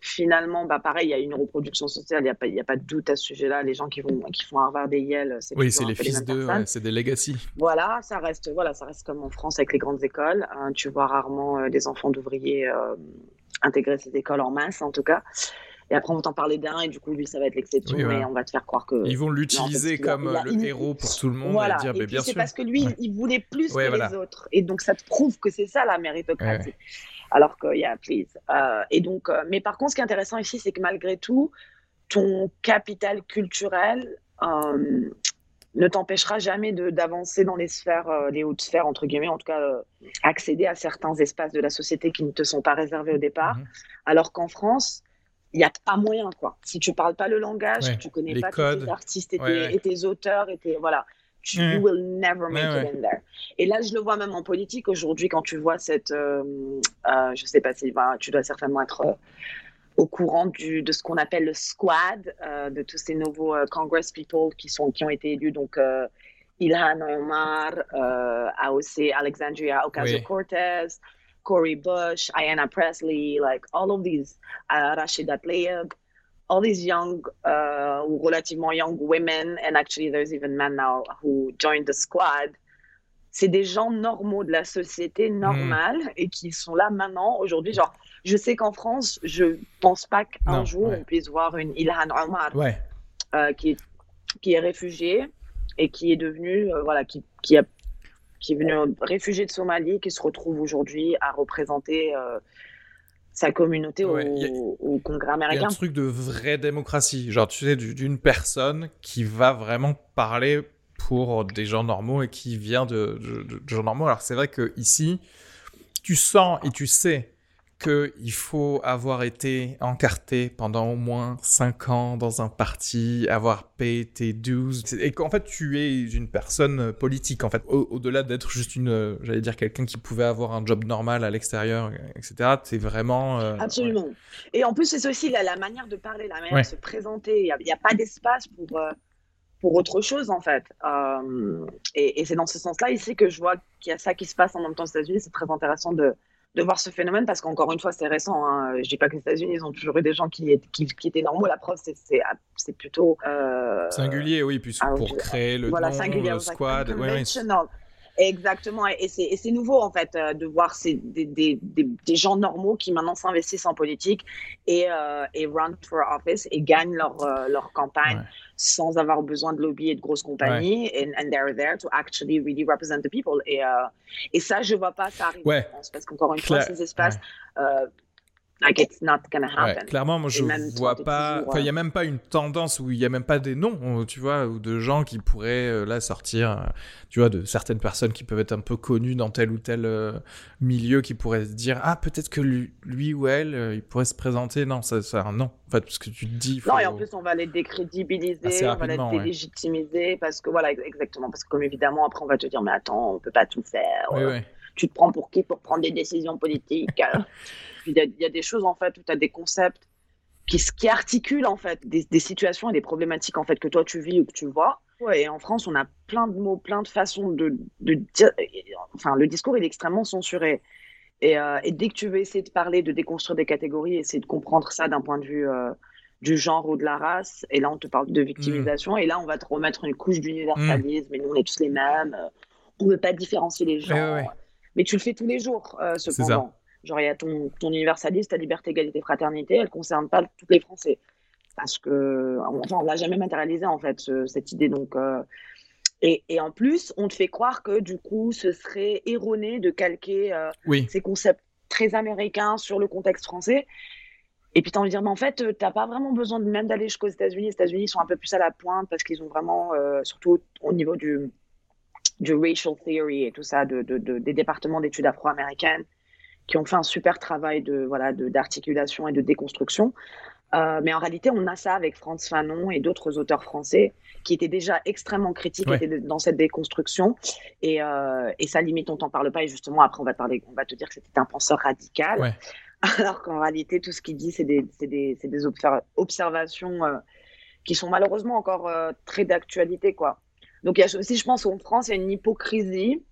finalement, bah pareil, il y a une reproduction sociale, il n'y a, pas, a pas de doute à ce sujet-là. Les gens qui, vont, qui font Harvard et Yale, c'est Oui, c'est les fils d'eux, c'est des legacy. Voilà, ça reste, voilà, ça reste comme en France avec les grandes écoles. Hein. tu vois rarement euh, des enfants d'ouvriers euh, intégrer ces écoles en masse, en tout cas. Et après, on va t'en parler d'un, et du coup, lui, ça va être l'exception, mais on va te faire croire que. Ils vont l'utiliser comme le héros pour tout le monde. Voilà. Et dire, et bien C'est parce que lui, il voulait plus que les autres. Et donc, ça te prouve que c'est ça la méritocratie. Alors qu'il y a, please. Euh, et donc, euh, mais par contre, ce qui est intéressant ici, c'est que malgré tout, ton capital culturel euh, ne t'empêchera jamais d'avancer dans les sphères, les hautes sphères, entre guillemets, en tout cas, accéder à certains espaces de la société qui ne te sont pas réservés au départ. Mhm. Alors qu'en France, il n'y a pas moyen, quoi. Si tu parles pas le langage, tu tu connais pas tes artistes et, tes, auteurs, et tes, voilà, tu you will never make it in there. Et là, je le vois même en politique aujourd'hui, quand tu vois cette, euh, euh, je sais pas si tu dois certainement être euh, au courant du, de ce qu'on appelle le squad, euh, de tous ces nouveaux Congress people qui sont, qui ont été élus, donc. Ilhan Omar, AOC, Alexandria Ocasio-Cortez, Corey Bush, Ayanna Presley, like all of these, uh, Rashida Tlaib, all these young, uh, relativement young women, and actually there's even men now who joined the squad. C'est des gens normaux de la société normale mm. et qui sont là maintenant, aujourd'hui. Genre, je sais qu'en France, je pense pas qu'un jour ouais. on puisse voir une Ilhan Omar ouais. euh, qui, est, qui est réfugiée et qui est devenue, euh, voilà, qui, qui a qui est venu réfugié de Somalie, qui se retrouve aujourd'hui à représenter euh, sa communauté au, Congrès américain. Il y a un truc de vraie démocratie, genre tu sais, d'une personne qui va vraiment parler pour des gens normaux et qui vient de, de gens normaux. Alors c'est vrai que ici, tu sens et tu sais qu'il faut avoir été encarté pendant au moins 5 ans dans un parti, avoir payé tes dues, et qu'en fait tu es une personne politique, en fait, au-delà d'être juste une, j'allais dire, quelqu'un qui pouvait avoir un job normal à l'extérieur, etc. C'est vraiment... Euh, Absolument. Et en plus, c'est aussi la, manière de parler, la manière de se présenter. Il n'y a, pas d'espace pour... Euh, pour autre chose en fait. Euh, et, et c'est dans ce sens-là ici que je vois qu'il y a ça qui se passe en même temps aux États-Unis. C'est très intéressant de, de voir ce phénomène parce qu'encore une fois, c'est récent. Hein. Je dis pas que les États-Unis, ils ont toujours eu des gens qui, qui, qui étaient normaux. La preuve, c'est plutôt. Euh, singulier, oui, puis ah, pour créer le voilà, nom, le squad. Ouais, Exactement, et c'est nouveau en fait euh, de voir ces, des, des, des, gens normaux qui maintenant s'investissent en politique et, euh, et run for office et gagnent leur, euh, leur campagne sans avoir besoin de lobby et de grosses compagnies. Et And, they're there to actually really represent the people. Et, et ça, je vois pas ça arriver en France parce qu'encore une fois, ces espaces Like it's not gonna happen. clairement, moi je vois pas. Il y a même pas une tendance où il y a même pas des noms, tu vois, ou de gens qui pourraient euh, là sortir, euh, tu vois, de certaines personnes qui peuvent être un peu connues dans tel ou tel euh, milieu, qui pourraient se dire ah peut-être que lui, ou elle, il pourrait se présenter. Non, ça, ça non. En fait, parce que tu te dis. Non, et en plus on va les décrédibiliser, on va les délégitimiser parce que voilà exactement parce que comme évidemment après on va te dire mais attends on peut pas tout faire. Oui, tu te prends pour qui pour prendre des décisions politiques *laughs* il y, a des choses en fait où tu as des concepts qui, qui articulent en fait des, situations et des problématiques en fait que toi tu vis ou que tu vois. et en France, on a plein de mots, plein de façons de, dire. Enfin, le discours il est extrêmement censuré. Euh, et, dès que tu veux essayer de parler, de déconstruire des catégories, essayer de comprendre ça d'un point de vue euh, du genre ou de la race, et là on te parle de victimisation, mmh. et là on va te remettre une couche d'universalisme, et nous on est tous les mêmes, on ne veut pas différencier les gens. Mais tu le fais tous les jours, euh, cependant. Genre, il y a ton, ton universaliste, ta liberté, égalité, fraternité, elle ne concerne pas tous les Français. Parce que, enfin, on l'a jamais matérialisé, en fait, cette idée. Donc, euh, et, et, en plus, on te fait croire que, du coup, ce serait erroné de calquer euh, ces concepts très américains sur le contexte français. Et puis, tu as envie de dire, mais en fait, tu n'as pas vraiment besoin de même d'aller jusqu'aux États-Unis. Les États-Unis sont un peu plus à la pointe parce qu'ils ont vraiment, euh, surtout au niveau du, du racial theory et tout ça, de, de, des départements d'études afro-américaines, qui ont fait un super travail de voilà d'articulation et de déconstruction. Euh, mais en réalité, on a ça avec Franz Fanon et d'autres auteurs français qui étaient déjà extrêmement critiques dans cette déconstruction. Et, euh, et ça, limite, on t'en parle pas. Et justement, après, on va te, parler, on va te dire que c'était un penseur radical. *laughs* Alors qu'en réalité, tout ce qu'il dit, c'est des, des, des observations euh, qui sont malheureusement encore euh, très d'actualité. quoi. Donc, il y a aussi, je pense, en France, il y a une hypocrisie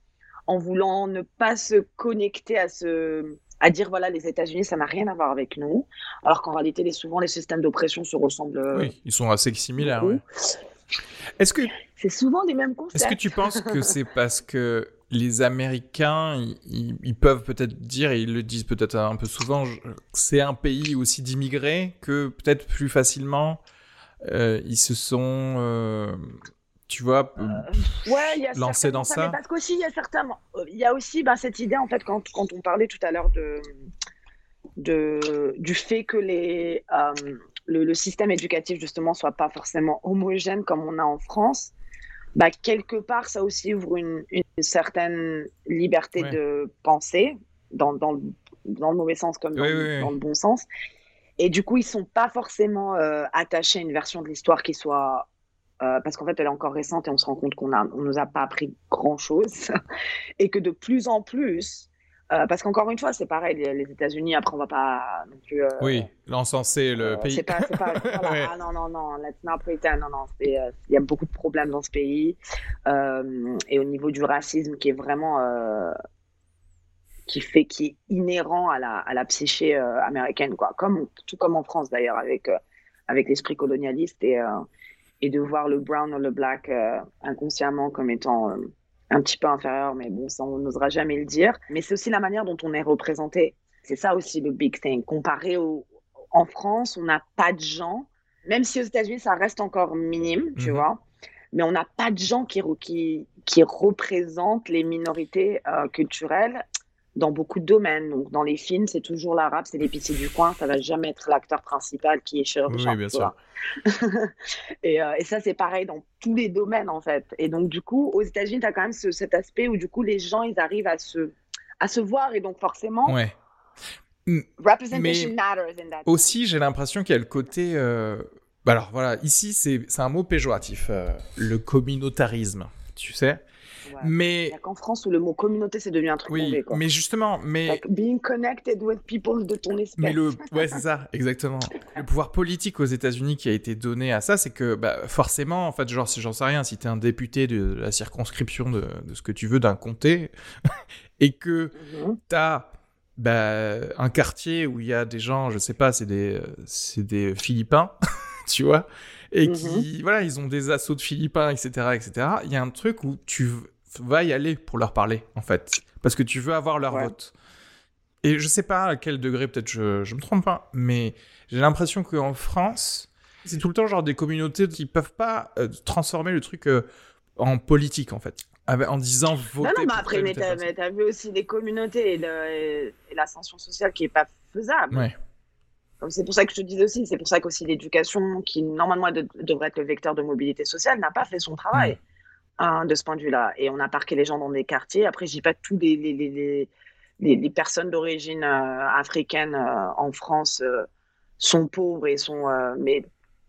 en voulant ne pas se connecter à ce à dire voilà les États-Unis ça n'a rien à voir avec nous. Alors qu'en réalité les, souvent les systèmes d'oppression se ressemblent euh, oui ils sont assez similaires est-ce que c'est souvent les mêmes concepts. est-ce que tu penses que c'est parce que les Américains ils, peuvent peut-être dire et ils le disent peut-être un peu souvent c'est un pays aussi d'immigrés que peut-être plus facilement euh, ils se sont euh, tu vois, euh, ouais, y a lancer dans ça. Parce qu'aussi, il y a certainement, il y a aussi bah, cette idée en fait quand, quand on parlait tout à l'heure de, de du fait que les euh, le, système éducatif justement soit pas forcément homogène comme on a en France. Bah, quelque part, ça aussi ouvre une, une certaine liberté de penser, dans, dans, dans, le mauvais sens comme dans, le bon sens. Et du coup, ils sont pas forcément euh, attachés à une version de l'histoire qui soit euh, parce qu'en fait, elle est encore récente et on se rend compte qu'on ne on nous a pas appris grand-chose. *laughs* et que de plus en plus, euh, parce qu'encore une fois, c'est pareil, les, États-Unis, après, on va pas non plus. Euh, oui, l'encenser le pays. C'est pas. pas *laughs* Ah non, non, non, let's not pretend. Non, non, il y a beaucoup de problèmes dans ce pays. et au niveau du racisme qui est vraiment. qui fait, qui est inhérent à la, à la psyché américaine, quoi. Comme, tout comme en France d'ailleurs, avec, avec l'esprit colonialiste et et de voir le brown ou le black euh, inconsciemment comme étant euh, un petit peu inférieur, mais bon, ça, on n'osera jamais le dire. Mais c'est aussi la manière dont on est représenté. C'est ça aussi le big thing. Comparé au, en France, on n'a pas de gens, même si aux États-Unis, ça reste encore minime, tu mhm. vois, mais on n'a pas de gens qui, qui, qui représentent les minorités euh, culturelles dans beaucoup de domaines. Donc, dans les films, c'est toujours l'arabe, c'est l'épicier du coin, ça va jamais être l'acteur principal qui est chirurgien. Oui, bien sûr. *laughs* et, euh, et, ça, c'est pareil dans tous les domaines, en fait. Et donc, du coup, aux États-Unis, tu as quand même cet aspect où, du coup, les gens, ils arrivent à se, à se voir. Et donc, forcément, ouais. Representation matters in that. Aussi, j'ai l'impression qu'il y a le côté. euh, bah alors voilà, ici c'est c'est un mot péjoratif, euh, le communautarisme, tu sais. Ouais. Mais qu'en France où le mot communauté c'est devenu un truc oui, mauvais, quoi. mais justement, mais Like being connected with people de ton espèce. Mais le, ouais, c'est ça, exactement. Le pouvoir politique aux États-Unis qui a été donné à ça, c'est que bah, forcément, en fait, genre, si j'en sais rien, si t'es un député de la circonscription de, de ce que tu veux d'un comté, *laughs* et que Mhm. t'as bah, un quartier où il y a des gens, je sais pas, c'est des, c'est des Philippins, *laughs* tu vois, et qui, voilà, ils ont des assauts de Philippins, etc., etc. Il y a un truc où tu vas y aller pour leur parler, en fait, parce que tu veux avoir leur Ouais. vote. Et je sais pas à quel degré, peut-être je, je me trompe pas, mais j'ai l'impression qu'en France, c'est tout le temps genre des communautés qui peuvent pas euh, transformer le truc euh, en politique, en fait. Avec- En disant voter. Non, non, mais après, mais t'as, vu aussi les communautés et, l'ascension sociale qui est pas faisable. Ouais. C'est pour ça que je te disais aussi, c'est pour ça qu'aussi l'éducation, qui normalement de- devrait être le vecteur de mobilité sociale, n'a pas fait son travail Mm. Hein, de ce point de vue-là. Et on a parqué les gens dans des quartiers. Après, je dis pas que tous les, les, les, les, les- personnes d'origine euh, africaine euh, en France euh, sont pauvres et sont, mais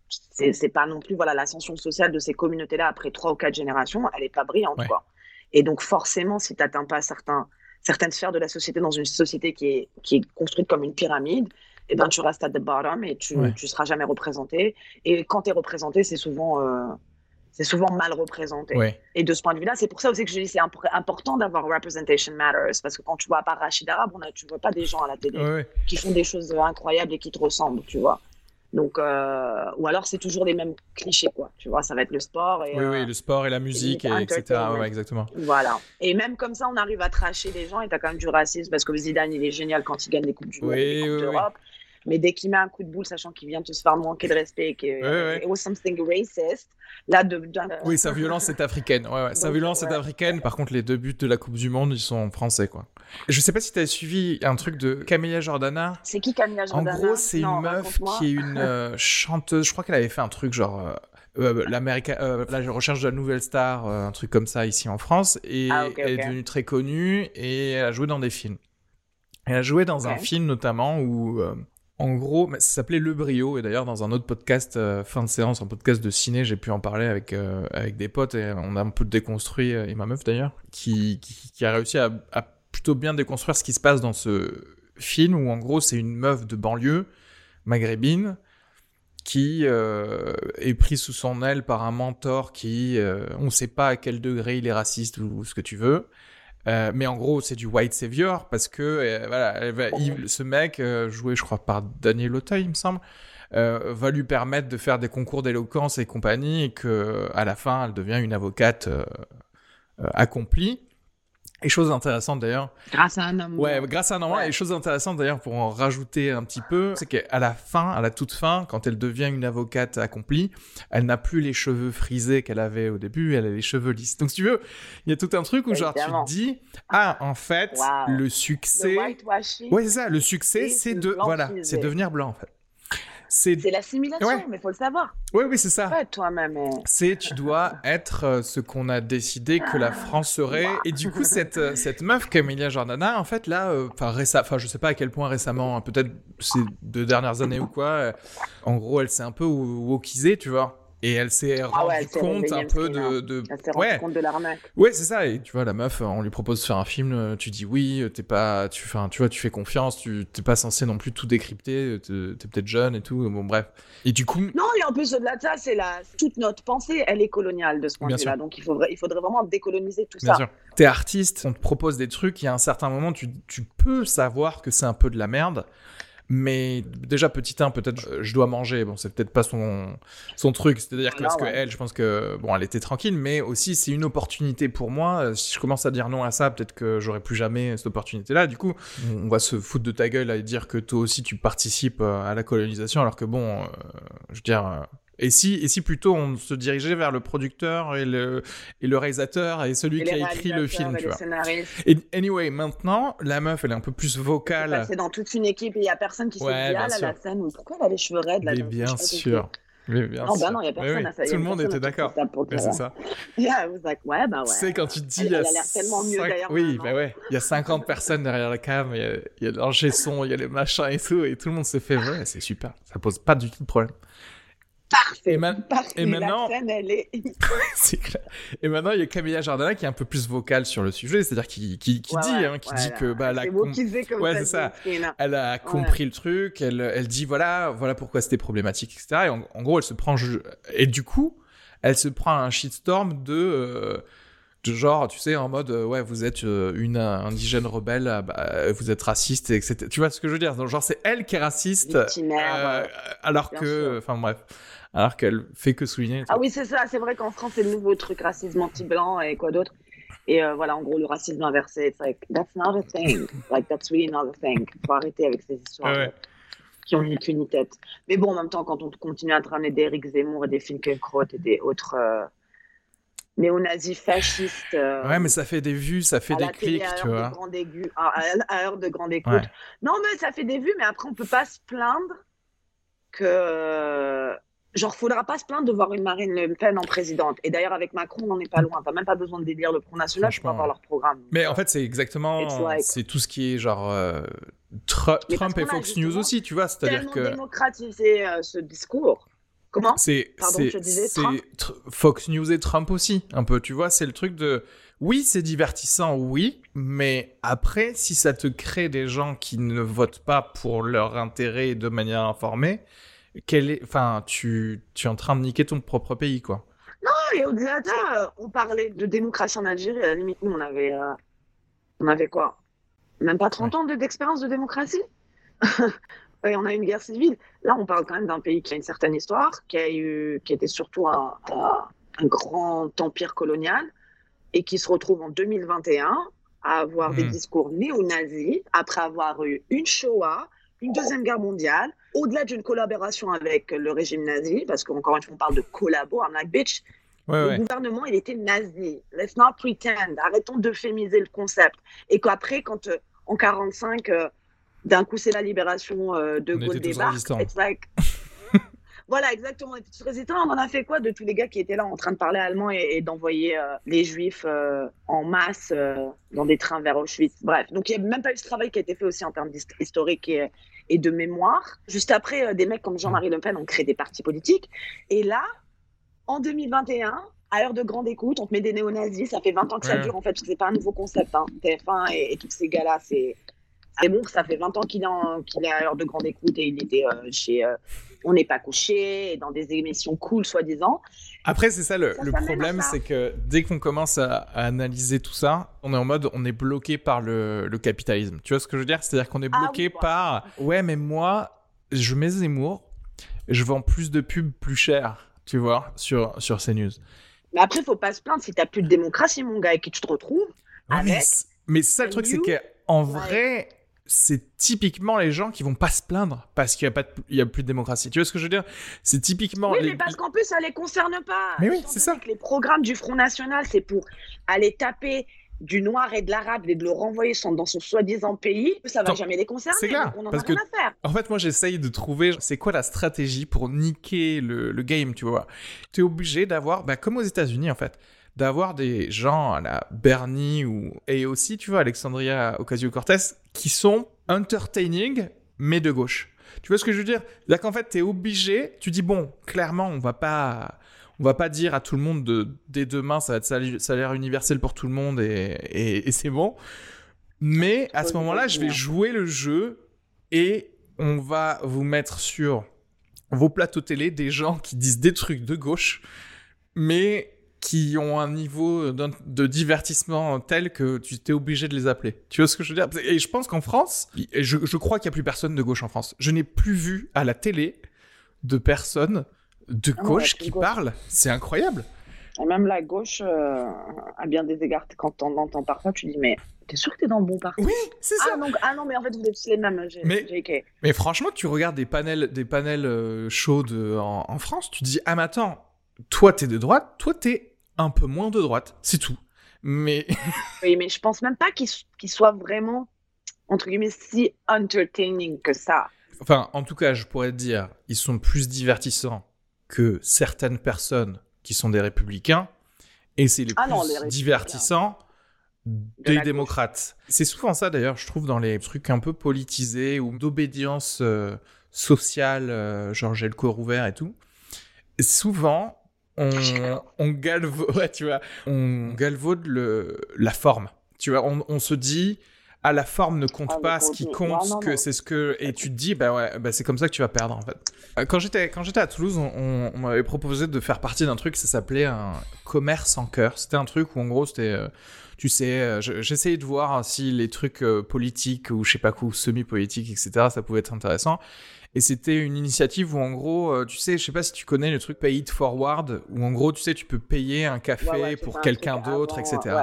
c'est, pas non plus voilà l'ascension sociale de ces communautés-là après trois ou quatre générations, elle est pas brillante Ouais. quoi. Et donc forcément, si tu n'atteins pas certains, certaines sphères de la société dans une société qui est, qui est construite comme une pyramide, eh ben, tu restes à the bottom et tu Ouais. tu seras jamais représenté. Et quand tu es représenté, c'est souvent, euh, c'est souvent mal représenté. Ouais. Et de ce point de vue-là, c'est pour ça aussi que je dis c'est imp- important d'avoir representation matters. Parce que quand tu vois pas Rachid Arabe, on a, tu vois pas des gens à la télé Ouais, ouais. qui font des choses incroyables et qui te ressemblent, tu vois. Donc, euh, ou alors c'est toujours les mêmes clichés, quoi. Tu vois, ça va être le sport et Oui, euh, oui, le sport et la musique, et, etc. Ouais, exactement. voilà. Et même comme ça, on arrive à tracher les gens et t'as quand même du racisme parce que Zidane, il est génial quand il gagne les coupes du monde, Oui, et les coupes oui, oui. Mais dès qu'il met un coup de boule, sachant qu'il vient de se faire manquer de respect et que Ouais, ouais. it was something racist, là, de, de- Oui, sa violence est africaine. Ouais, ouais. Sa Donc, violence est africaine. Par contre, les deux buts de la Coupe du Monde, ils sont français, quoi. Je sais pas si t'as suivi un truc de Camélia Jordana. c'est qui Camilla En Jordana gros, c'est une meuf qui est une euh, chanteuse. Je crois qu'elle avait fait un truc genre euh, euh, euh, la recherche de la nouvelle star, euh, un truc comme ça ici en France. Et Ah, elle est devenue très connue et elle a joué dans des films. Elle a joué dans un film notamment où, euh, en gros, ça s'appelait Le Brio. Et d'ailleurs, dans un autre podcast, euh, fin de séance, un podcast de ciné, j'ai pu en parler avec, euh, avec des potes et on a un peu déconstruit, euh, et ma meuf d'ailleurs, qui, qui, a réussi à, plutôt bien déconstruire ce qui se passe dans ce film où, en gros, c'est une meuf de banlieue maghrébine qui est prise sous son aile par un mentor qui, on ne sait pas à quel degré il est raciste ou ce que tu veux. Euh, mais en gros, c'est du white savior parce que euh, voilà, ce mec euh, joué, je crois, par Daniel Auteuil, il me semble, va lui permettre de faire des concours d'éloquence et compagnie, et que à la fin, elle devient une avocate accomplie. Et chose intéressante d'ailleurs, Grâce à un homme. Ouais, grâce à un. Ouais. Et chose intéressante d'ailleurs pour en rajouter un petit peu, c'est qu'à la fin, à la toute fin, quand elle devient une avocate accomplie, elle n'a plus les cheveux frisés qu'elle avait au début, elle a les cheveux lisses. Donc si tu veux, il y a tout un truc où genre Évidemment. tu te dis, ah en fait, Wow. le Le succès, whitewashing, ouais c'est ça, le succès c'est de, voilà, c'est devenir blanc en fait. C'est, l'assimilation, Ouais. mais faut le savoir. ouais oui c'est ça. Ouais, toi-même. euh, C'est tu dois être euh, ce qu'on a décidé que la France serait. Et du coup, cette, euh, cette meuf, Camélia Jordana, en fait, là, euh, enfin, enfin, je sais pas à quel point récemment, hein, peut-être ces deux dernières années ou quoi, euh, en gros, elle s'est un peu wokisée, tu vois. Et elle s'est Ah rendue ouais, compte un peu de. de... Elle s'est rendue Ouais, compte de l'arnaque. ouais, c'est ça. Et tu vois, la meuf, on lui propose de faire un film, euh, tu dis oui, euh, t'es pas. Tu, enfin, tu vois, tu fais confiance, tu t'es pas censé non plus tout décrypter, euh, t'es t'es peut-être jeune et tout. Bon, bref. Et du coup. Non, et en plus, au-delà de ça, c'est la... toute notre pensée, elle est coloniale de ce point de vue-là. Donc, il faudrait, il faudrait vraiment décoloniser tout Bien ça. sûr. T'es artiste, on te propose des trucs, il y a un certain moment, tu, tu peux savoir que c'est un peu de la merde. Mais déjà, petit 1, peut-être je- dois manger. Bon, c'est peut-être pas son, son truc. C'est-à-dire que parce que elle, je pense que bon, elle était tranquille, mais aussi c'est une opportunité pour moi. Euh, Si je commence à dire non à ça, peut-être que j'aurai plus jamais cette opportunité-là. Du coup, on on va se foutre de ta gueule à dire que toi aussi tu participes euh, à la colonisation, alors que bon, euh, je veux dire. Et si, et si plutôt on se dirigeait vers le producteur et le, et le réalisateur et celui Et qui a écrit le film, et tu vois. Et anyway, maintenant, la meuf, elle est un peu plus vocale. C'est dans toute une équipe et il n'y a personne qui Ouais, se dit ah là la scène ou pourquoi elle a les cheveux raides là Mais bien sûr. Mais bien Non, sûr. bah non, il n'y a personne oui, à ça. Tout le monde était d'accord. C'est ça. Yeah, was like, ouais, bah ouais. Tu sais, quand tu te dis. Elle- il y a elle a l'air tellement mieux, cinq- d'ailleurs, Oui, maintenant. bah ouais. Il y a 50 personnes derrière la cam, il y a, il y a l'ingé son, il y a les machins et tout, et tout le monde s'est fait. Ouais, c'est super. Ça pose pas du tout de problème. Parfait. Et ma- Parfait. et maintenant- La scène, elle est. *laughs* C'est clair. Et maintenant, il y a Camilla Jordana qui est un peu plus vocale sur le sujet, c'est-à-dire qui, qui, qui dit, hein, qui ouais, dit que bah, la com- comme Ouais, ça, c'est ça. Elle a compris le truc, elle, elle dit voilà, voilà pourquoi c'était problématique, etc. Et en, en gros, elle se prend. Et du coup, elle se prend un shitstorm de. euh, de genre, tu sais, en mode, euh, ouais, vous êtes euh, une indigène rebelle, ah, bah, vous êtes raciste, etc. Tu vois ce que je veux dire? Donc, Genre, c'est elle qui est raciste, alors que. Enfin, bref. Alors qu'elle fait que souligner. Ah oui, c'est ça. C'est vrai qu'en France, c'est le nouveau truc racisme anti-blanc et quoi d'autre. Et euh, voilà, en gros, le racisme inversé, it's like, that's not a thing. Like, that's really not a thing. Faut arrêter avec ces histoires ouais. qui ont ni queue ni tête. Mais bon, en même temps, quand on continue à traîner d'Éric Zemmour et des Finkielkraut et des autres euh, néo-nazis fascistes. euh, Ouais, mais ça fait des vues, ça fait des clics, à tu de vois. grande aigu- à, à- à heure de grande écoute. Ouais. Non, mais ça fait des vues, mais après, on peut pas se plaindre que. Genre, faudra pas se plaindre de voir une Marine Le Pen en présidente. Et d'ailleurs, avec Macron, on n'en est pas loin. T'as même pas besoin de délire le Front National pour avoir leur programme. Mais en fait, c'est exactement, c'est tout ce qui est genre euh, Trump et Fox News aussi, tu vois, c'est-à-dire que démocratisé euh, ce discours. Comment? C'est tr- Fox News et Trump aussi, un peu, tu vois, c'est le truc de oui, c'est divertissant, oui, mais après, si ça te crée des gens qui ne votent pas pour leur intérêt de manière informée, quel est, enfin, tu, tu es en train de niquer ton propre pays, quoi. Et au-delà de ça, euh, on parlait de démocratie en Algérie. À la limite, nous, on avait, euh, on avait quoi? Même pas 30 ans de- d'expérience de démocratie? *laughs* Et on a une guerre civile. Là, on parle quand même d'un pays qui a une certaine histoire, qui, a eu, qui était surtout un, un- un grand empire colonial et qui se retrouve en 2021 à avoir des Mhm. discours néo-nazis après avoir eu une Shoah, une deuxième guerre mondiale, au-delà d'une collaboration avec le régime nazi, parce qu'encore une fois, on parle de collabo, I'm like, bitch, Ouais, le ouais. gouvernement, il était nazi. Let's not pretend. Arrêtons d'euphémiser le concept. Et qu'après, quand euh, en 45, euh, d'un coup, c'est la libération euh, de On Gaulle débarque, it's like... *laughs* voilà, exactement. On était tous résistants. On en a fait quoi de tous les gars qui étaient là en train de parler allemand et, et d'envoyer euh, les juifs euh, en masse euh, dans des trains vers Auschwitz? Bref, donc il n'y a même pas eu ce travail qui a été fait aussi en termes d'hist- historique et, et de mémoire. Juste après, euh, des mecs comme Jean-Marie Le Pen ont créé des partis politiques. Et là, en 2021, à heure de grande écoute, on te met des néo-nazis, ça fait 20 ans que ça dure en fait, c'est pas un nouveau concept. Hein. TF1 et, et tous ces gars-là, c'est c'est bon, ça fait 20 ans qu'il est, en- qu'il est à heure de grande écoute et il était euh, chez euh, On n'est pas couché, dans des émissions cool, soi-disant. Après, c'est ça le, Ça, le ça mène à problème, c'est que dès qu'on commence à, à analyser tout ça, on est en mode, on est bloqué par le, le capitalisme. Tu vois ce que je veux dire? C'est-à-dire qu'on est Ah bloqué oui, par, ouais, mais moi, je mets Zemmour, je vends plus de pubs plus cher, tu vois, sur, sur CNews. Mais après, faut pas se plaindre si t'as plus de démocratie, mon gars, et que tu te retrouves. Ouais, mais Avec c- mais c'est ça le truc, c'est qu'en Ouais. vrai, c'est typiquement les gens qui vont pas se plaindre parce qu'il y a pas de- il y a plus de démocratie. Tu vois ce que je veux dire? C'est typiquement Oui, les- mais parce qu'en plus, ça les concerne pas. Mais oui, c'est ça. que les programmes du Front National, c'est pour aller taper du noir et de l'arabe et de le renvoyer dans son soi-disant pays. Ça va jamais les concerner. c'est clair, donc on en parce a rien que- à faire. En fait, moi, j'essaye de trouver c'est quoi la stratégie pour niquer le, le game, tu vois? Tu es obligé d'avoir, bah, comme aux États-Unis, en fait, d'avoir des gens à la Bernie ou, et aussi, tu vois, Alexandria Ocasio-Cortez qui sont entertaining, mais de gauche. Tu vois ce que je veux dire? C'est-à-dire qu'en fait, tu es obligé, tu dis, bon, clairement, on va pas. On va pas dire à tout le monde de, dès demain, ça va être salaire universel pour tout le monde et, et- c'est bon. Mais à ce moment-là, je vais jouer le jeu et on va vous mettre sur vos plateaux télé des gens qui disent des trucs de gauche, mais qui ont un niveau de divertissement tel que tu t'es obligé de les appeler. Tu vois ce que je veux dire? Et je pense qu'en France, et je, je crois qu'il n'y a plus personne de gauche en France. Je n'ai plus vu à la télé de personnes de Ah gauche ouais, qui gauche. parlent. C'est incroyable. Et même la gauche, euh, à bien des égards, quand on entend parfois, tu dis, mais t'es sûr que t'es dans le bon parti? Oui, c'est ça. ah, donc, ah non, mais en fait, vous êtes tous les mêmes. Mais- JK. Mais franchement, tu regardes des panels, des panels euh, chauds de- en, en France, tu dis ah mais attends, toi t'es de droite, toi t'es un peu moins de droite, c'est tout. Mais *laughs* Oui, mais je pense même pas qu'il qu'il soit vraiment, entre guillemets, si entertaining que ça. enfin, en tout cas, je pourrais te dire, ils sont plus divertissants que certaines personnes qui sont des républicains, et c'est les Ah plus non, les divertissants De des démocrates. C'est souvent ça d'ailleurs, je trouve, dans les trucs un peu politisés ou d'obédience euh, sociale, euh, genre j'ai le corps ouvert et tout. Souvent, on, on galvaude, *laughs* ouais, tu vois, on galvaude le, la forme. Tu vois, on, on se dit, ah, la forme ne compte Ah, pas, ce qui compte, non, que c'est ce que, et tu te dis, bah ouais, bah c'est comme ça que tu vas perdre en fait. Euh, Quand j'étais, quand j'étais à Toulouse, on, on- on m'avait proposé de faire partie d'un truc, ça s'appelait un commerce en cœur. C'était un truc où en gros c'était, euh, tu sais, euh, je- j'essayais de voir si les trucs politiques ou je sais pas quoi, ou semi-politiques, etc., ça pouvait être intéressant. Et c'était une initiative où en gros, euh, tu sais, je sais pas si tu connais le truc Pay It Forward, où en gros, tu sais, tu peux payer un café Ouais, ouais, c'est pour un quelqu'un d'autre, etc. ouais.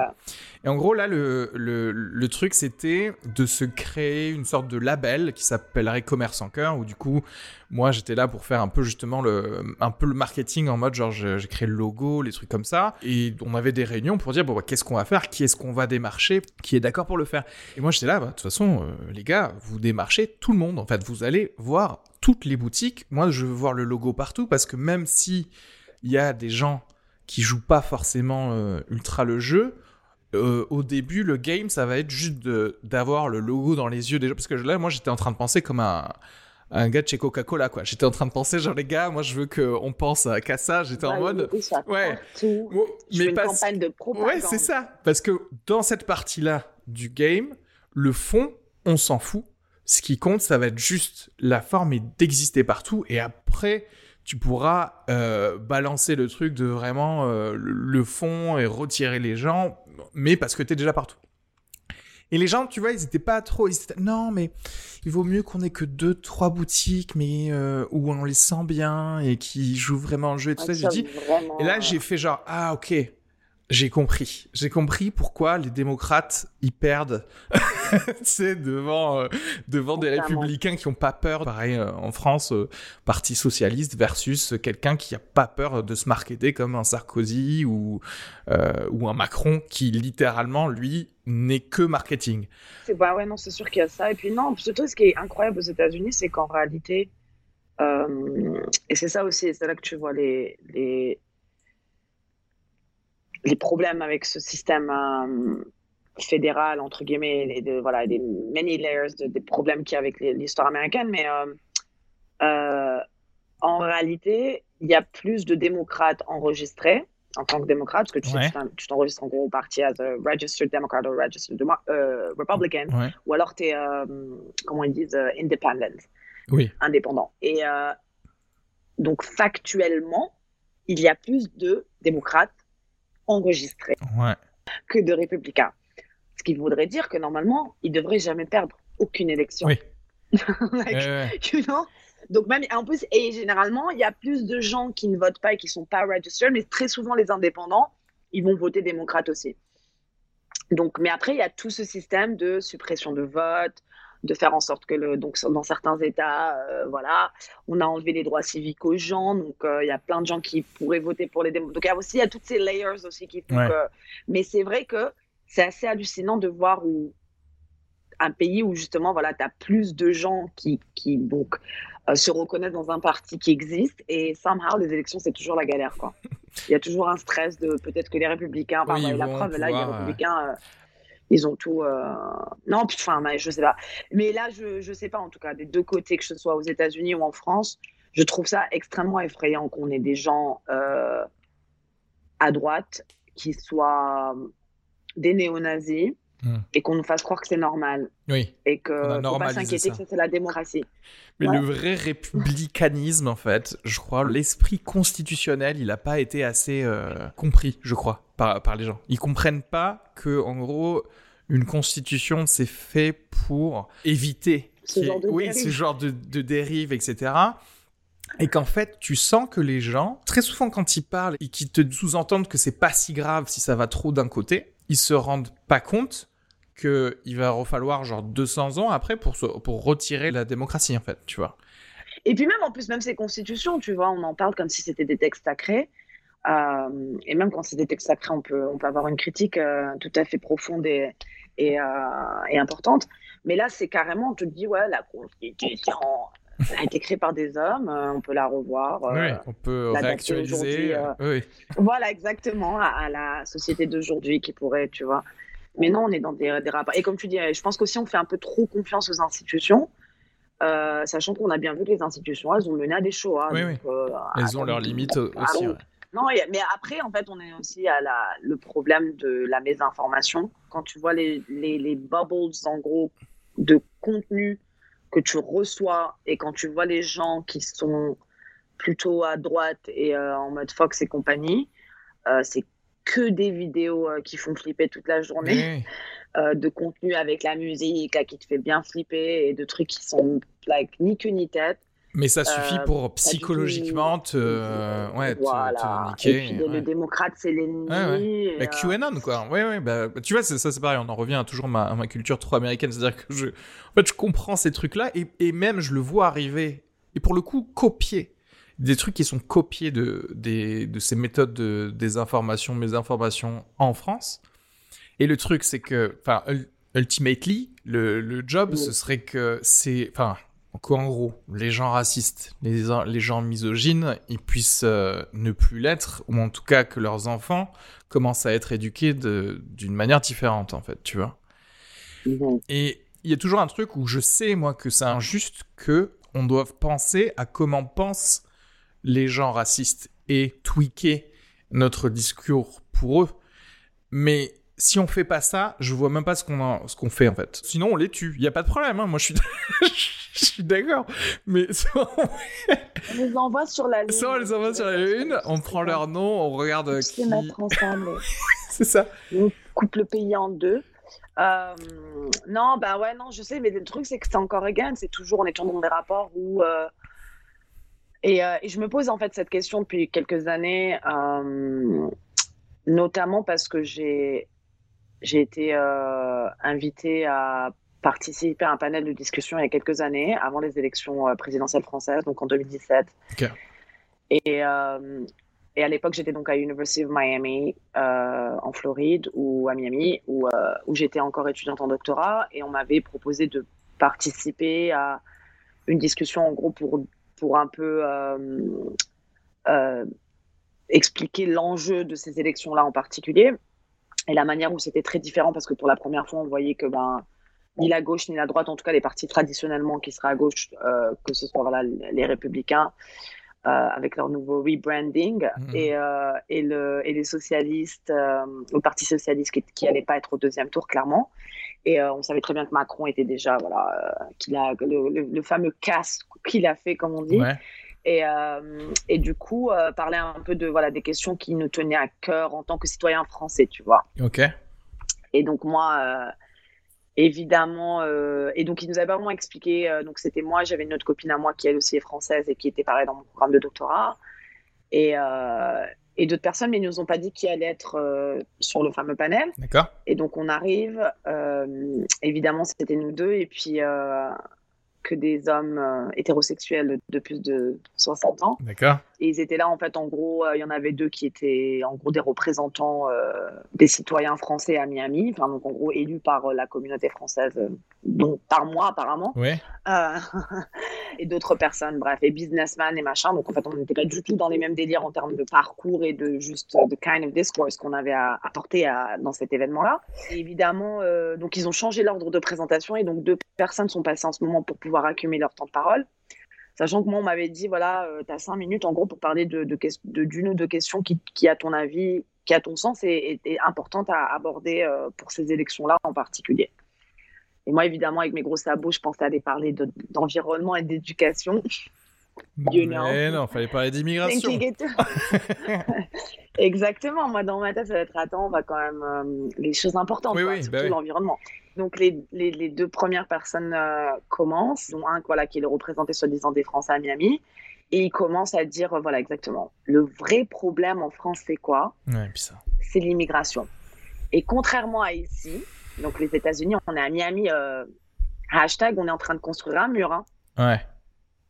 Et en gros, là, le, le, le truc, c'était de se créer une sorte de label qui s'appellerait Commerce en cœur, où du coup, moi, j'étais là pour faire un peu justement le, un peu le marketing en mode genre, j'ai créé le logo, les trucs comme ça. Et on avait des réunions pour dire, bon, bah, qu'est-ce qu'on va faire? Qui est-ce qu'on va démarcher? Qui est d'accord pour le faire? Et moi, j'étais là, bah, de toute façon, euh, les gars, vous démarchez tout le monde. En fait, vous allez voir toutes les boutiques. Moi, je veux voir le logo partout parce que même si il y a des gens qui jouent pas forcément euh, ultra le jeu, euh, au début, le game, ça va être juste d'avoir le logo dans les yeux des gens. Parce que là, moi, j'étais en train de penser comme un, un gars de chez Coca-Cola, quoi. J'étais en train de penser, genre, les gars, moi, je veux qu'on pense à qu'à ça. J'étais en Ouais, mode. ouais. partout. Je fais une pas- campagne de propagande. Ouais, c'est ça. Parce que dans cette partie-là du game, le fond, on s'en fout. Ce qui compte, ça va être juste la forme et d'exister partout. Et après, tu pourras euh, balancer le truc de vraiment euh, le- fond et retirer les gens, mais parce que t'es déjà partout. Et les gens, tu vois, ils étaient pas trop. Ils étaient, non, mais il vaut mieux qu'on ait que deux, trois boutiques, mais euh, où on les sent bien et qui jouent vraiment le jeu et tout ça. J'ai dit, et là, j'ai fait genre, ah, ok, j'ai compris. J'ai compris pourquoi les démocrates, ils perdent, *laughs* sais, devant, euh, devant des républicains qui ont pas peur. Pareil, euh, en France, euh, parti socialiste versus quelqu'un qui a pas peur de se marketer comme un Sarkozy ou, ou un Macron qui, littéralement, lui, n'est que marketing. C'est bah ouais non c'est sûr qu'il y a ça et puis non surtout ce qui est incroyable aux États-Unis c'est qu'en réalité et c'est ça aussi c'est là que tu vois les les les problèmes avec ce système euh, fédéral entre guillemets les de voilà des many layers de, des problèmes qu'il y a avec l'histoire américaine mais euh, euh, en réalité il y a plus de démocrates enregistrés en tant que démocrate, parce que tu Ouais. t'enregistres en gros au parti as a registered Democrat ou registered Demo- euh, Republican, Ouais. ou alors tu es, comment ils disent, independent, Oui. indépendant. Et euh, donc, factuellement, il y a plus de démocrates enregistrés Ouais. que de républicains. Ce qui voudrait dire que normalement, ils devraient jamais perdre aucune élection. Oui. *laughs* Like, Euh, you know? Donc même en plus et généralement il y a plus de gens qui ne votent pas et qui sont pas registered, mais très souvent les indépendants ils vont voter démocrate aussi. Donc mais après il y a tout ce système de suppression de vote, de faire en sorte que le donc dans certains États euh, voilà on a enlevé les droits civiques aux gens donc euh, il y a plein de gens qui pourraient voter pour les démocrates. Donc il y a aussi y a toutes ces layers aussi qui font Ouais. que mais c'est vrai que c'est assez hallucinant de voir où un pays où justement voilà tu as plus de gens qui qui donc euh, se reconnaissent dans un parti qui existe et somehow les élections c'est toujours la galère quoi. Il y a toujours un stress de peut-être que les républicains Oui, bah, la preuve là les républicains ils ont tout euh, non enfin je sais pas. Mais là je je sais pas en tout cas des deux côtés que ce soit aux États-Unis ou en France je trouve ça extrêmement effrayant qu'on ait des gens euh, à droite qui soient des néo-nazis Et qu'on nous fasse croire que c'est normal Oui. et que faut pas s'inquiéter que c'est la démocratie. Mais Ouais. le vrai républicanisme, en fait, je crois, l'esprit constitutionnel, il n'a pas été assez euh, compris, je crois, par, par les gens. Ils comprennent pas que, en gros, une constitution, c'est fait pour éviter Ce genre de oui, dérive. ce genre de, de dérive, etc. Et qu'en fait, tu sens que les gens, très souvent quand ils parlent et qu'ils te sous-entendent que c'est pas si grave si ça va trop d'un côté, ils se rendent pas compte que il va falloir genre 200 ans après pour, pour retirer la démocratie, en fait, tu vois. Et puis même en plus même ces constitutions, tu vois, on en parle comme si c'était des textes sacrés. Euh, et même quand c'est des textes sacrés, on peut on peut avoir une critique euh, tout à fait profonde et et, euh, et importante. Mais là, c'est carrément, on te dit ouais, la constitution, Elle a été créée par des hommes, euh, on peut la revoir. oui, euh, on peut réactualiser. euh, oui. Voilà, exactement, à, à la société d'aujourd'hui qui pourrait, tu vois. Mais non, on est dans des, des rapports. Et comme tu dis, je pense qu'aussi on fait un peu trop confiance aux institutions, euh, sachant qu'on a bien vu que les institutions, elles ont mené à des shows. hein, Oui, donc, euh, Elles ont leurs limites aussi. oui. ouais. Non, mais après, en fait, on est aussi à la, le problème de la mésinformation. Quand tu vois les, les, les bubbles, en gros, de contenu que tu reçois et quand tu vois les gens qui sont plutôt à droite et euh, en mode Fox et compagnie, euh, c'est que des vidéos euh, qui font flipper toute la journée, *laughs* de contenu avec la musique là, qui te fait bien flipper et de trucs qui sont like, ni queue ni tête. Mais ça suffit Euh, pour du psychologiquement te, euh, ouais, te- voilà. te, niquer. et puis le, ouais. le démocrate, c'est l'ennemi. Ouais, ouais. Bah, euh, QAnon, quoi. Ouais, ouais, bah, tu vois, ça, c'est pareil. On en revient à toujours ma, à ma culture trop américaine. C'est-à-dire que je, en fait, je comprends ces trucs-là et, et même je le vois arriver. Et pour le coup, copier. Des trucs qui sont copiés de, des, de ces méthodes de désinformation, mésinformation en France. Et le truc, c'est que, enfin, ul- ultimately, le, le job, Oui. ce serait que c'est, enfin, qu'en gros, les gens racistes, les, les gens misogynes, ils puissent euh, ne plus l'être, ou en tout cas que leurs enfants commencent à être éduqués d'une manière différente, en fait, tu vois. mhm. Et il y a toujours un truc où je sais, moi, que c'est injuste que on doive penser à comment pensent les gens racistes et tweaker notre discours pour eux. Mais si on fait pas ça, je vois même pas ce qu'on qu'on fait en fait. Sinon, on les tue. Il y a pas de problème. hein. Moi, je suis, *laughs* je suis d'accord. Mais *laughs* On les envoie sur la lune. soit on les envoie sur la lune, on prend leur nom, on regarde On qui. se mettre ensemble. *laughs* C'est ça. on coupe le pays en deux. Euh, non, bah ouais, non, je sais, mais le truc, c'est que c'est encore again, c'est toujours, on est toujours dans des rapports où. euh, et, euh, et je me pose en fait cette question depuis quelques années, euh, notamment parce que j'ai j'ai été euh, invitée à participer à un panel de discussion il y a quelques années, avant les élections euh, présidentielles françaises, donc en 2017. Ok. Et, euh, et à l'époque, j'étais donc à University of Miami, euh, en Floride, ou à Miami, où, euh, où j'étais encore étudiante en doctorat, et on m'avait proposé de participer à une discussion, en gros, pour, pour un peu expliquer l'enjeu de ces élections-là en particulier, et la manière où c'était très différent, parce que pour la première fois, on voyait que ben, ni la gauche ni la droite, en tout cas les partis traditionnellement qui seraient à gauche, euh, que ce soit voilà, les républicains, euh, avec leur nouveau rebranding Mhm. et, euh, et, le, et les socialistes, le Parti socialiste qui, qui allait pas être au deuxième tour, clairement. Et on savait très bien que Macron était déjà, voilà, qu'il a le, le- le fameux casse qu'il a fait, comme on dit. Ouais. Et, euh, et du coup, euh, parler un peu de voilà des questions qui nous tenaient à cœur en tant que citoyens français, tu vois. Ok. Et donc moi, euh, évidemment, euh, et donc il nous avait vraiment expliqué. euh, donc c'était moi, j'avais une autre copine à moi qui elle aussi est française et qui était pareil dans mon programme de doctorat. Et, euh, et d'autres personnes, mais ils nous ont pas dit qui allait être sur le fameux panel. D'accord. Et donc on arrive, évidemment c'était nous deux, et puis que des hommes euh, hétérosexuels de plus de 60 ans. D'accord. Et ils étaient là, en fait, en gros, euh, il y en avait deux qui étaient, en gros, des représentants euh, des citoyens français à Miami, enfin, donc, en gros, élus par la communauté française, donc par moi, apparemment, Ouais. *laughs* Et d'autres personnes, bref, et businessmen et machin. Donc, en fait, on n'était pas du tout dans les mêmes délires en termes de parcours et de juste the kind of discourse qu'on avait à apporter à, dans cet événement-là. Et évidemment, donc, ils ont changé l'ordre de présentation et donc deux personnes sont passées en ce moment pour pouvoir accumuler leur temps de parole. Sachant que moi, on m'avait dit, voilà, tu as cinq minutes en gros pour parler de, de, de- d'une ou deux questions qui, qui, à ton avis, qui, à ton sens, est, est, est importante à aborder euh, pour ces élections-là en particulier. Et moi, évidemment, avec mes gros sabots, je pensais aller parler de- d'environnement et d'éducation. You know. Mais non, fallait parler d'immigration. *laughs* Exactement. Moi, dans ma tête, ça va être attends, on va quand même euh, les choses importantes, Oui, quoi, oui, surtout bah oui. l'environnement. Donc, les, les, les deux premières personnes euh, commencent, dont un voilà, qui est le représenté soi-disant des Français à Miami, et il commence à dire euh, voilà, exactement. Le vrai problème en France, c'est quoi? Ouais. C'est l'immigration. Et contrairement à ici, donc les États-Unis, on est à Miami, euh, hashtag, on est en train de construire un mur. hein. Ouais.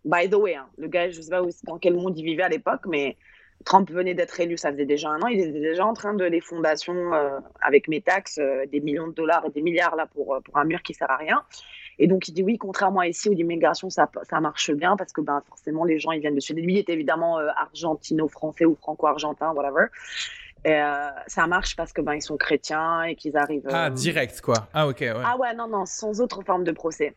By the way, hein, le gars, je sais pas où- dans quel monde il vivait à l'époque, mais Trump venait d'être élu, ça faisait déjà un an, il était déjà en train de les fondations euh, avec mes taxes, euh, des millions de dollars et des milliards là pour, euh, pour un mur qui sert à rien. Et donc, il dit oui, contrairement à ici où l'immigration, ça, ça marche bien parce que ben, forcément, les gens, ils viennent de Suède. Lui est évidemment euh, argentino-français ou franco-argentin, whatever. Et, ça marche parce que ben, ils sont chrétiens et qu'ils arrivent. Ah, direct, quoi. Ah, ok, ouais. Ah ouais, non, non, sans autre forme de procès.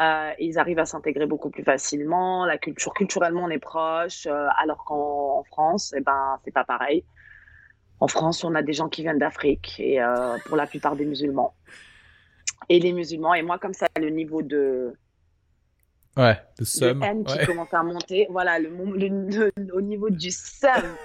Euh, ils arrivent à s'intégrer beaucoup plus facilement. La culture, culturellement, on est proche, euh, alors qu'en en France, eh ben, c'est pas pareil. En France, on a des gens qui viennent d'Afrique et euh, pour la plupart des musulmans. Et les musulmans, et moi, comme ça, le niveau de, Ouais, de de somme. haine qui Ouais. commence à monter, voilà, le, le- le- au niveau du seum.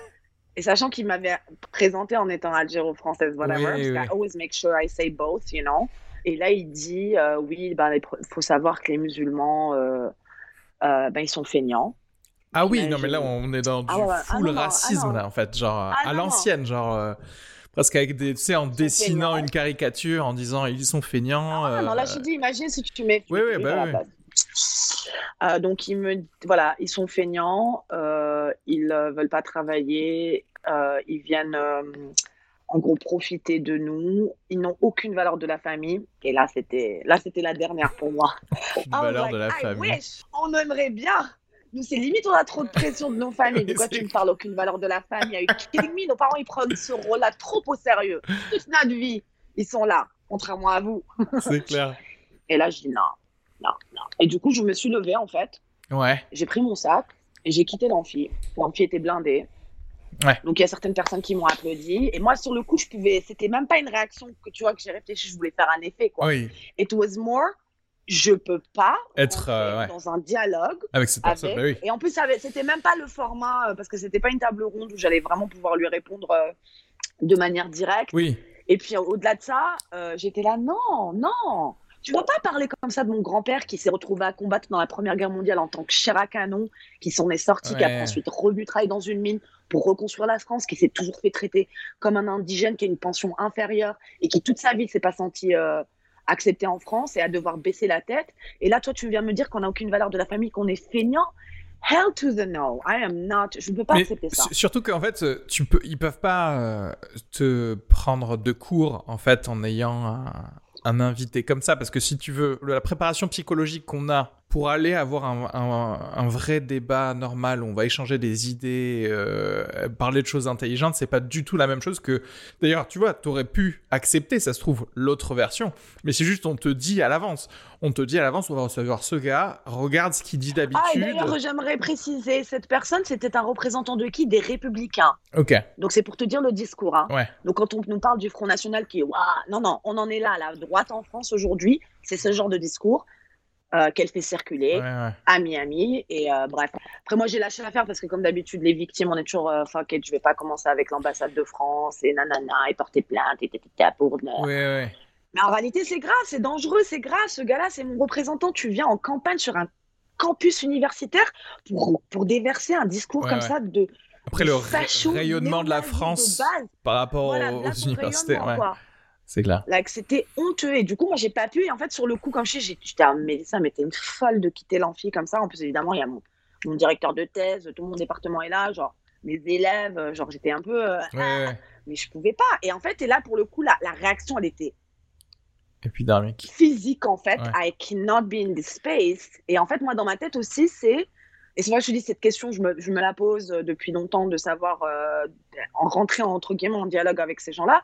Et sachant qu'il m'avait présenté en étant algéro-française, whatever, Oui, oui. I always make sure I say both, you know. Et là, il dit, euh, oui, ben, il faut savoir que les musulmans, euh, euh, ben, ils sont feignants. Ah oui, non, mais là, on est dans du Ah ouais. Ah full non, ah racisme, là, en fait. Genre, Ah à l'ancienne, genre. presque avec des. Tu sais, en dessinant feignants. une caricature, en disant ils sont feignants. Ah non, là, je dis, imagine si tu mets. Oui, oui, bah oui. Euh, donc, ils me, voilà, ils sont feignants, euh, ils euh, veulent pas travailler, ils viennent, en gros, profiter de nous. Ils n'ont aucune valeur de la famille. Et là, c'était, là, c'était la dernière pour moi. was valeur like, de la I famille. wish, on aimerait bien. Nous, c'est limite, on a trop de pression de nos familles. *laughs* De quoi Oui, tu me parles? Aucune valeur de la famille Are you kidding me Nos parents, ils prennent ce rôle-là trop au sérieux. Toute notre vie, ils sont là, contrairement à vous. C'est clair. Et là, je dis non, non, non. Et du coup, je me suis levée, en fait. Ouais. J'ai pris mon sac et j'ai quitté l'amphi. L'amphi était blindé. Ouais. Donc, il y a certaines personnes qui m'ont applaudi. Et moi, sur le coup, je pouvais. C'était même pas une réaction que tu vois que j'ai réfléchi. Je voulais faire un effet, quoi. Oui. It was more. Je peux pas Être, euh, ouais. dans un dialogue Avec cette personne, avec. bah oui. Et en plus, c'était même pas le format euh, parce que c'était pas une table ronde où j'allais vraiment pouvoir lui répondre euh, de manière directe. Oui. Et puis au-delà de ça, euh, j'étais là, non, non, tu vas pas parler comme ça de mon grand-père qui s'est retrouvé à combattre dans la Première Guerre mondiale en tant que chair à canon, qui s'en est sorti, qui a ensuite revu travailler dans une mine pour reconstruire la France, qui s'est toujours fait traiter comme un indigène qui a une pension inférieure et qui toute sa vie ne s'est pas senti euh, accepté en France et à devoir baisser la tête. Et là, toi, tu viens me dire qu'on n'a aucune valeur de la famille, qu'on est feignant. Hell to the no, I am not. Je ne peux pas Mais accepter ça. su- surtout qu'en fait, euh, tu peux, ils peuvent pas euh, te prendre de cours en fait en ayant un, un invité comme ça, parce que si tu veux la préparation psychologique qu'on a pour aller avoir un, un- un vrai débat normal, on va échanger des idées, euh, parler de choses intelligentes, c'est pas du tout la même chose que. D'ailleurs, tu vois, t'aurais pu accepter, ça se trouve, l'autre version, mais c'est juste on te dit à l'avance, on te dit à l'avance, on va recevoir ce gars, regarde ce qu'il dit Ah, d'habitude. d'ailleurs, j'aimerais préciser, cette personne, c'était un représentant de qui? Des Républicains. ok, Donc, c'est pour te dire le discours. hein. ouais, Donc, quand on nous parle du Front National qui est Waouh Non, non, on en est là, la droite en France aujourd'hui, c'est ce genre de discours euh, qu'elle fait circuler ouais, ouais. à Miami. Et euh, bref. Après, moi, j'ai lâché l'affaire parce que, comme d'habitude, les victimes, on est toujours euh, fuck it, je vais pas commencer avec l'ambassade de France et nanana et porter plainte et tata pour. Ouais. Mais en réalité, c'est grave, c'est dangereux, c'est grave. Ce gars-là, c'est mon représentant. Tu viens en campagne sur un campus universitaire pour, pour déverser un discours comme ça de. Après de le rayonnement de la France de par rapport Voilà, aux, aux universités, ouais, quoi. C'est clair. Là, que c'était honteux. Et du coup, moi, j'ai pas pu. Et en fait, sur le coup, comme je sais, j'étais Mélissa, mais t'es une folle de quitter l'amphi comme ça. En plus, évidemment, il y a mon, mon directeur de thèse, tout mon département est là, genre mes élèves, euh, genre j'étais un peu. euh, Ouais, ouais. mais je pouvais pas. Et en fait, et là, pour le coup, la, la réaction, elle était Épidermique. physique, en fait. Ouais. I cannot be in this space. Et en fait, moi, dans ma tête aussi, c'est. Et c'est vrai que je te dis, cette question, je me, je me la pose euh, depuis longtemps de savoir euh, en rentrer entre guillemets en dialogue avec ces gens-là.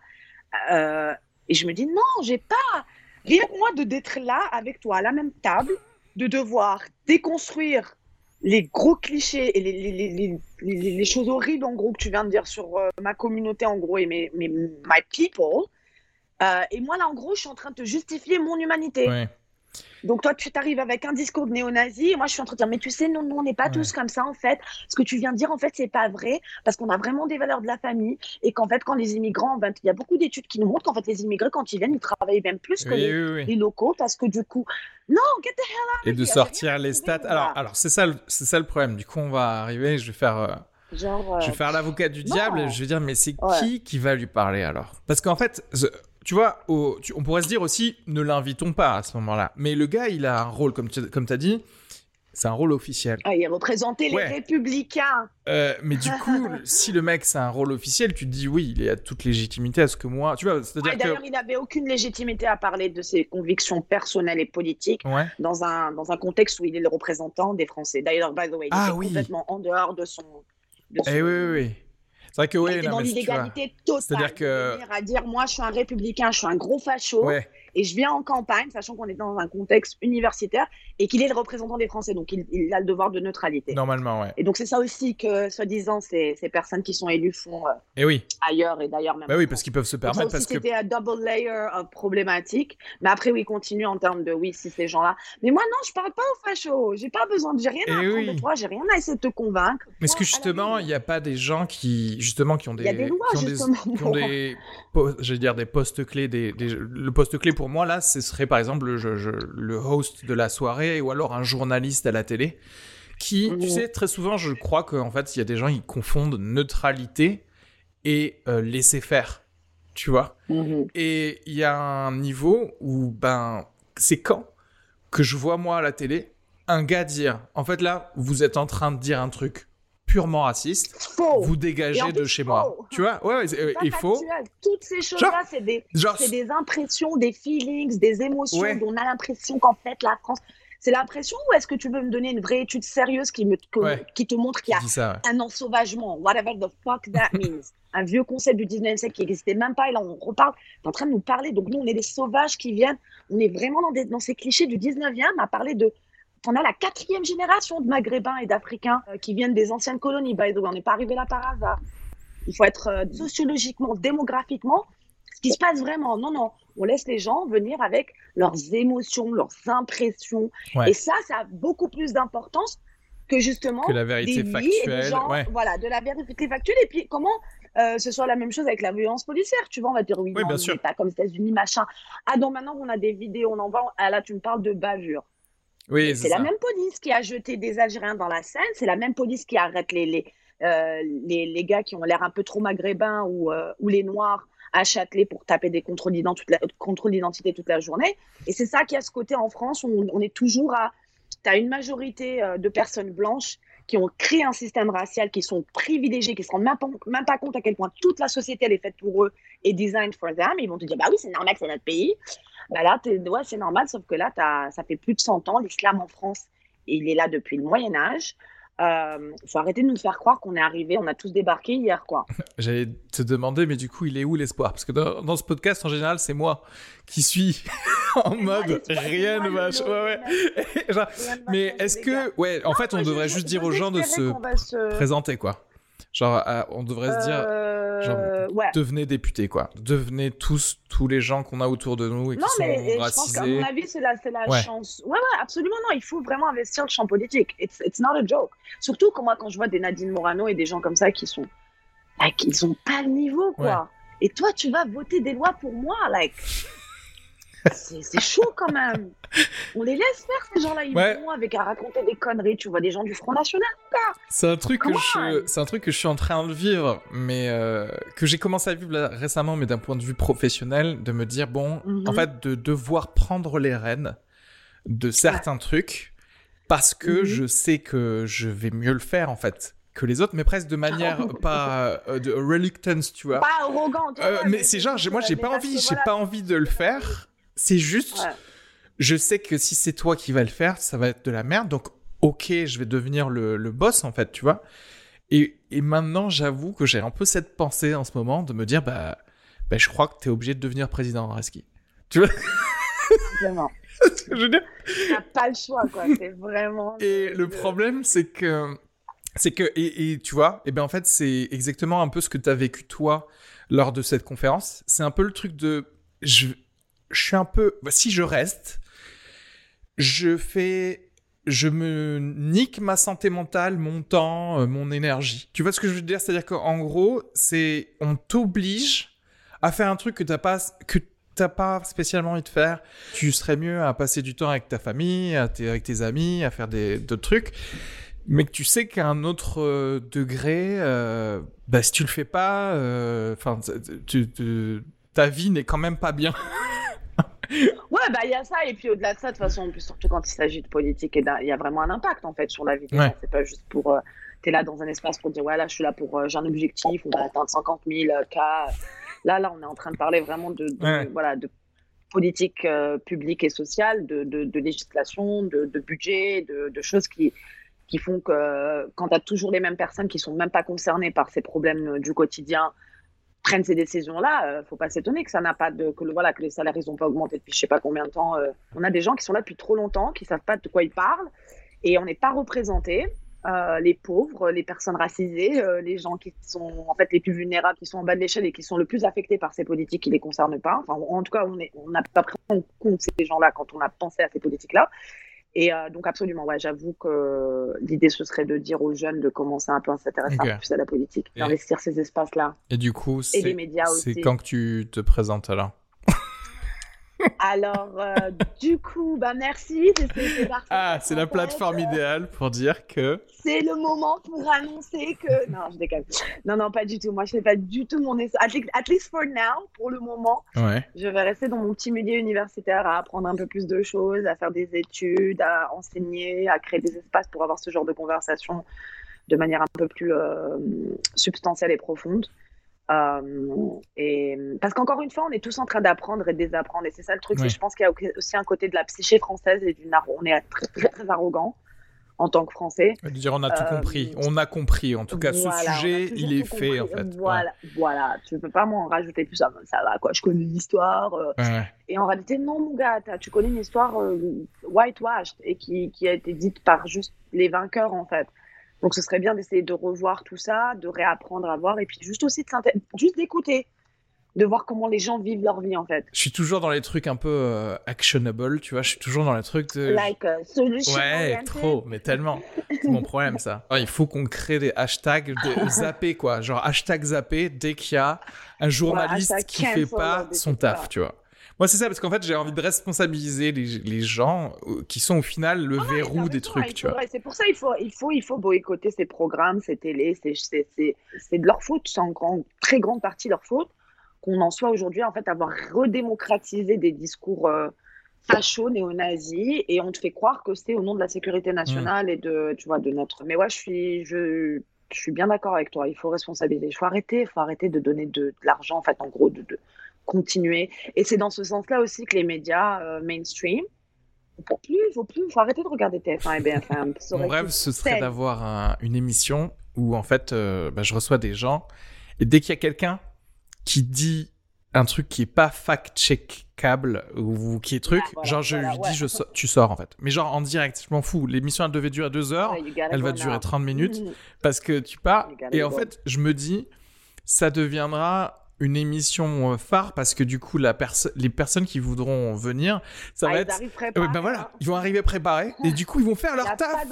Euh, et je me dis, non, j'ai pas. Rien que moi de d'être là avec toi à la même table, de devoir déconstruire les gros clichés et les, les, les- les choses horribles, en gros, que tu viens de dire sur euh, ma communauté, en gros, et mes, mes, my people. Euh, et moi, là, en gros, je suis en train de te justifier mon humanité. Ouais. Donc toi, tu t'arrives avec un discours de néo-nazi, et moi je suis en train de dire, mais tu sais, non, non, on n'est pas Ouais. tous comme ça en fait. Ce que tu viens de dire, en fait, c'est pas vrai, parce qu'on a vraiment des valeurs de la famille, et qu'en fait, quand les immigrants, ben, il y a beaucoup d'études qui nous montrent qu'en fait, les immigrés, quand ils viennent, ils travaillent même plus que Oui, les, oui, oui. les locaux, parce que du coup, non, get the hell out Et de sortir les stats. Alors, alors c'est ça, le- c'est ça le problème. Du coup, on va arriver. Je vais faire, euh, Genre, je euh, vais faire l'avocat du non. diable. Je vais dire, mais c'est Ouais. qui qui va lui parler alors? Parce qu'en fait, tu vois, au- tu- on pourrait se dire aussi, ne l'invitons pas à ce moment-là. Mais le gars, il a un rôle, comme tu comme as dit. c'est un rôle officiel. Ah, il représentait les Ouais. républicains. Euh, mais du coup, *laughs* si le mec c'est un rôle officiel, tu te dis oui, il a toute légitimité à ce que moi, tu vois, c'est-à-dire Ouais, que D'ailleurs, il n'avait aucune légitimité à parler de ses convictions personnelles et politiques ouais, dans un, dans un contexte où il est le représentant des Français. D'ailleurs, by the way, il Ah était oui. complètement en dehors de son. De son eh oui, oui, oui. C'est vrai que non, dans l'illégalité totale. C'est-à-dire que- à dire moi je suis un républicain, je suis un gros facho ouais, et je viens en campagne, sachant qu'on est dans un contexte universitaire et qu'il est le représentant des Français, donc il, il a le devoir de neutralité. normalement, ouais. Et donc c'est ça aussi que, soi-disant, ces, ces personnes qui sont élues font euh, Et oui, ailleurs et d'ailleurs même. bah oui, parce qu'ils peuvent se Donc ça permettre aussi, parce que c'était un double layer euh, problématique. Mais après, oui, continue en termes de oui, si ces gens-là. Mais moi, non, je parle pas aux fachos. J'ai pas besoin. J'ai rien à Eh apprendre oui. de toi. J'ai rien à essayer de te convaincre. Mais est-ce que justement, il n'y a pas des gens qui, justement, qui ont des, Il y a des lois, qui ont des, qui ont vais dire des postes clés, des, des- le poste clé pour moi là, ce serait par exemple le, je- je- le host de la soirée ou alors un journaliste à la télé, qui, tu sais, très souvent, je crois qu'en fait, il y a des gens qui confondent neutralité et euh, laisser faire, tu vois? Mhm. Et il y a un niveau où, ben, c'est quand que je vois, moi, à la télé, un gars dire, en fait, là, vous êtes en train de dire un truc purement raciste, Faux. vous dégagez de chez moi. Tu vois Ouais, ouais, c'est- euh, il faut. Toutes ces choses-là, c'est des, Genre, c'est des impressions, des feelings, des émotions Ouais. dont on a l'impression qu'en fait, la France. C'est l'impression ou est-ce que tu veux me donner une vraie étude sérieuse qui, me, que- Ouais. qui te montre qu'il y a ça, un ensauvagement, whatever the fuck that *laughs* means. un vieux concept du 19e siècle qui n'existait même pas, et là on reparle, t'es en train de nous parler, donc nous on est des sauvages qui viennent, on est vraiment dans, des- dans ces clichés du 19e à parler de... On a la quatrième génération de Maghrébins et d'Africains euh, qui viennent des anciennes colonies, by the way, on n'est pas arrivé là par hasard. Il faut être euh, sociologiquement, démographiquement, ce qui se passe vraiment. Non, non, on laisse les gens venir avec leurs émotions, leurs impressions, Ouais. et ça, ça a beaucoup plus d'importance que justement Que la vérité des des factuelle. gens, Ouais. voilà, de la vérité factuelle. Et puis, comment euh, ce soit la même chose avec la violence policière Tu vois, on va dire oui, Oui, non, bien sûr. pas comme États-Unis, machin. Ah, donc maintenant, on a des vidéos, on en voit. Ah, là, tu me parles de bavure. Oui, C'est la ça. même police qui a jeté des Algériens dans la Seine. C'est la même police qui arrête les, les, euh, les, les gars qui ont l'air un peu trop maghrébins ou, euh, ou les noirs à Châtelet pour taper des contrôles toute d'identité toute la journée. Et c'est ça qui a ce côté en France où on, on est toujours à. Tu as une majorité euh, de personnes blanches qui ont créé un système racial, qui sont privilégiés, qui ne se rendent même pas, même pas compte à quel point toute la société elle est faite pour eux et designed for them. Ils vont te dire, bah oui, c'est normal que c'est notre pays. Bah là, ouais, c'est normal, sauf que là, ça fait plus de 100 ans. L'islam en France, il est là depuis le Moyen-Âge. Il faut arrêter de nous faire croire qu'on est arrivé, on a tous débarqué hier, quoi. *laughs* J'allais te demander, mais du coup, il est où l'espoir? Parce que dans, dans ce podcast, en général, c'est moi qui suis *laughs* en mode *laughs* rien ne va. Ouais, ouais. Mais est-ce que. Ouais, en fait, on devrait juste dire aux gens de se se- présenter, quoi. Genre, euh, on devrait se dire. Euh, genre, ouais. Devenez députés, quoi. Devenez tous, tous les gens qu'on a autour de nous et qui sont je pense qu'à racisés. mon avis, c'est la, la Ouais. chance. Ouais, ouais, absolument. Non, il faut vraiment investir le champ politique. It's, it's not a joke. Surtout quand moi, quand je vois des Nadine Morano et des gens comme ça qui sont. Like, ils ont pas le niveau, quoi. Et toi, tu vas voter des lois pour moi, like. C'est chaud quand même. On les laisse faire, ces gens-là. Ils Ouais. vont avec à raconter des conneries. Tu vois des gens du Front National. C'est un truc que je, c'est un truc que je suis en train de vivre, mais euh, que j'ai commencé à vivre là, récemment, mais d'un point de vue professionnel, de me dire bon, Mhm. en fait, de devoir prendre les rênes de certains trucs parce que Mhm. je sais que je vais mieux le faire en fait que les autres, mais presque de manière *laughs* pas euh, de reluctance, tu vois. Pas arrogant. tu Euh, mais c'est genre, moi, j'ai pas envie, j'ai voilà. pas envie de le faire. C'est juste, Ouais. je sais que si c'est toi qui vas le faire, ça va être de la merde. Donc, ok, je vais devenir le, le boss, en fait, tu vois. Et, et maintenant, j'avoue que j'ai un peu cette pensée en ce moment de me dire, bah, bah je crois que t'es obligé de devenir président, Reski. Tu vois? Vraiment. *laughs* je T'as pas le choix, quoi. C'est vraiment. Et le problème, c'est que, c'est que, et, et tu vois, et ben en fait, c'est exactement un peu ce que tu as vécu toi lors de cette conférence. C'est un peu le truc de, je, je suis un peu, bah, si je reste, je fais, je me nique ma santé mentale, mon temps, euh, mon énergie. Tu vois ce que je veux dire? C'est-à-dire qu'en gros, c'est, on t'oblige à faire un truc que t'as pas, que t'as pas spécialement envie de faire. Tu serais mieux à passer du temps avec ta famille, avec tes amis, à faire des, d'autres trucs. Mais que tu sais qu'à un autre euh, degré, euh, bah, si tu le fais pas, ta vie n'est quand même pas bien. *laughs* Ouais, Ouais, bah il y a ça, et puis au-delà de ça, de toute façon, surtout quand il s'agit de politique, il y a vraiment un impact en fait sur la vie des gens. C'est pas juste pour. Euh, tu es là dans un espace pour dire, ouais, là, je suis là pour. Euh, j'ai un objectif, on va atteindre 50 000 cas. Là, là, on est en train de parler vraiment de, voilà, de politique publique et sociale, de, de législation, de, budget, de, choses qui, qui font que quand tu as toujours les mêmes personnes qui sont même pas concernées par ces problèmes du quotidien, prennent ces décisions-là, euh, faut pas s'étonner que ça n'a pas de que le, voilà que les salaires ils ont pas augmenté depuis je sais pas combien de temps. Euh. On a des gens qui sont là depuis trop longtemps, qui savent pas de quoi ils parlent, et on n'est pas représentés. Euh, les pauvres, les personnes racisées, les gens qui sont en fait les plus vulnérables, qui sont en bas de l'échelle et qui sont le plus affectés par ces politiques qui les concernent pas. Enfin, en tout cas, on n'a pas pris en compte ces gens-là quand on a pensé à ces politiques-là. Et euh, donc absolument, ouais, j'avoue que l'idée ce serait de dire aux jeunes de commencer un peu à s'intéresser un peu plus à la politique, d'investir ces espaces-là. Et du coup, c'est quand que tu te présentes alors? Alors, euh, du coup, bah merci. ah, c'est la plateforme idéale pour dire que. C'est le moment pour annoncer que. Non, je déconne. Non, non, pas du tout. Moi, je fais pas du tout mon. At least, at least for now, pour le moment. Ouais. Je vais rester dans mon petit milieu universitaire à apprendre un peu plus de choses, à faire des études, à enseigner, à créer des espaces pour avoir ce genre de conversation de manière un peu plus euh, substantielle et profonde. Euh, et parce qu'encore une fois, on est tous en train d'apprendre et de désapprendre. Et c'est ça le truc. Je pense qu'il y a aussi un côté de la psyché française et d'une on est très, très, très arrogant en tant que Français. Dire on a tout euh, compris. On a compris. En tout cas, ce sujet, il est fait en fait. Voilà, voilà. Tu peux pas m'en rajouter plus. Ça, ça va quoi. Je connais l'histoire. Euh. Et en réalité, non, mon gars. Tu connais une histoire whitewashed et qui, qui a été dite par juste les vainqueurs en fait. Donc ce serait bien d'essayer de revoir tout ça, de réapprendre à voir et puis juste aussi de juste d'écouter, de voir comment les gens vivent leur vie en fait. Je suis toujours dans les trucs un peu euh, actionable, tu vois, je suis toujours dans les trucs de like uh, solution Ouais, trop, mais tellement. C'est mon problème ça. il faut qu'on crée des hashtags de *laughs* zapper quoi, genre hashtag zapper dès qu'il y a un journaliste qui fait pas son taf, tu vois. Moi, c'est ça, parce qu'en fait, j'ai envie de responsabiliser les, les, gens euh, qui sont au final le verrou des trucs, tu vois. C'est pour ça qu'il faut, il faut, il faut boycotter ces programmes, ces télés. C'est de leur faute, c'est en grand, très grande partie leur faute qu'on en soit aujourd'hui, en fait, avoir redémocratisé des discours euh, fachos, néo-nazis, et on te fait croire que c'est au nom de la sécurité nationale et de, tu vois, de notre. Mais ouais, je suis, je, je suis bien d'accord avec toi. Il faut responsabiliser. Il faut arrêter, il faut arrêter de donner de, de l'argent, en fait, en gros, de, de continuer. Et c'est dans ce sens-là aussi que les médias euh, mainstream, il faut plus, faut plus, faut arrêter de regarder TF1 et BFM. Mon rêve, ce serait d'avoir une émission où en fait, euh, bah, je reçois des gens et dès qu'il y a quelqu'un qui dit un truc qui est pas fact-checkable ou qui est truc, genre je lui dis je tu sors en fait. Mais genre en direct, je m'en fous. L'émission elle devait durer deux heures, elle va durer 30 minutes parce que tu pars. Et en fait, je me dis, ça deviendra une émission euh, phare parce que du coup la les personnes qui voudront venir ça ah, va être euh, ben voilà ils vont arriver préparés et du coup ils vont faire leur taf.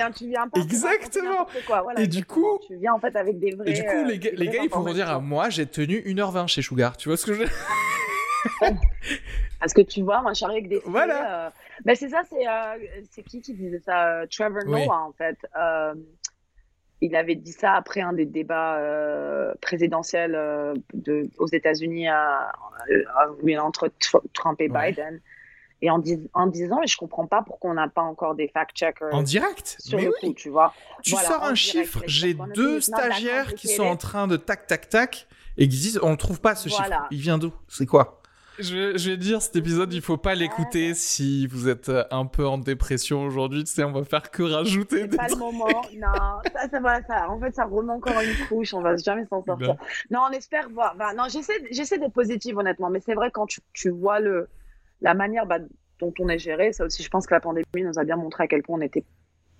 hein, tu viens pas exactement. et du coup tu viens en fait avec des vrais et du coup les, euh, les gars ils pourront dire à moi j'ai tenu 1h20 chez Sugar tu vois ce que je parce que tu vois moi je avec des voilà. ben c'est ça c'est c'est qui qui disait ça Trevor Noah en fait il avait dit ça après un des débats euh, présidentiels euh, de, aux États-Unis entre Trump et Biden. Et en, en disant, et je comprends pas pourquoi on n'a pas encore des fact-checkers. En direct? sur Mais le oui. tu vois. Tu sors un chiffre, j'ai deux stagiaires qui sont en train de tac, tac, tac, et qui disent, on ne trouve pas ce chiffre. Il vient d'où? C'est quoi? Je, vais dire, cet épisode, il faut pas l'écouter si vous êtes euh, un peu en dépression aujourd'hui. Tu sais, on va faire que rajouter des pas le moment. Non, ça, ça va, ça. En fait, ça remet encore une couche. On va jamais s'en sortir. Non, on espère voir. Bah, non, j'essaie, j'essaie d'être positive, honnêtement. Mais c'est vrai, quand tu, tu vois le, la manière bah, dont on est géré, ça aussi, je pense que la pandémie nous a bien montré à quel point on n'était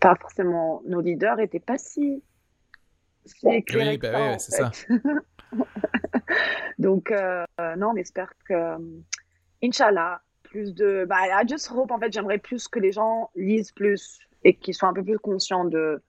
pas forcément, nos leaders n'étaient pas si, si éclairés. Oui, bah, oui, c'est ça. *laughs* *laughs* Donc, euh, non, on espère que, euh, Inch'Allah, plus de. Bah, I just hope, en fait, j'aimerais plus que les gens lisent plus et qu'ils soient un peu plus conscients de,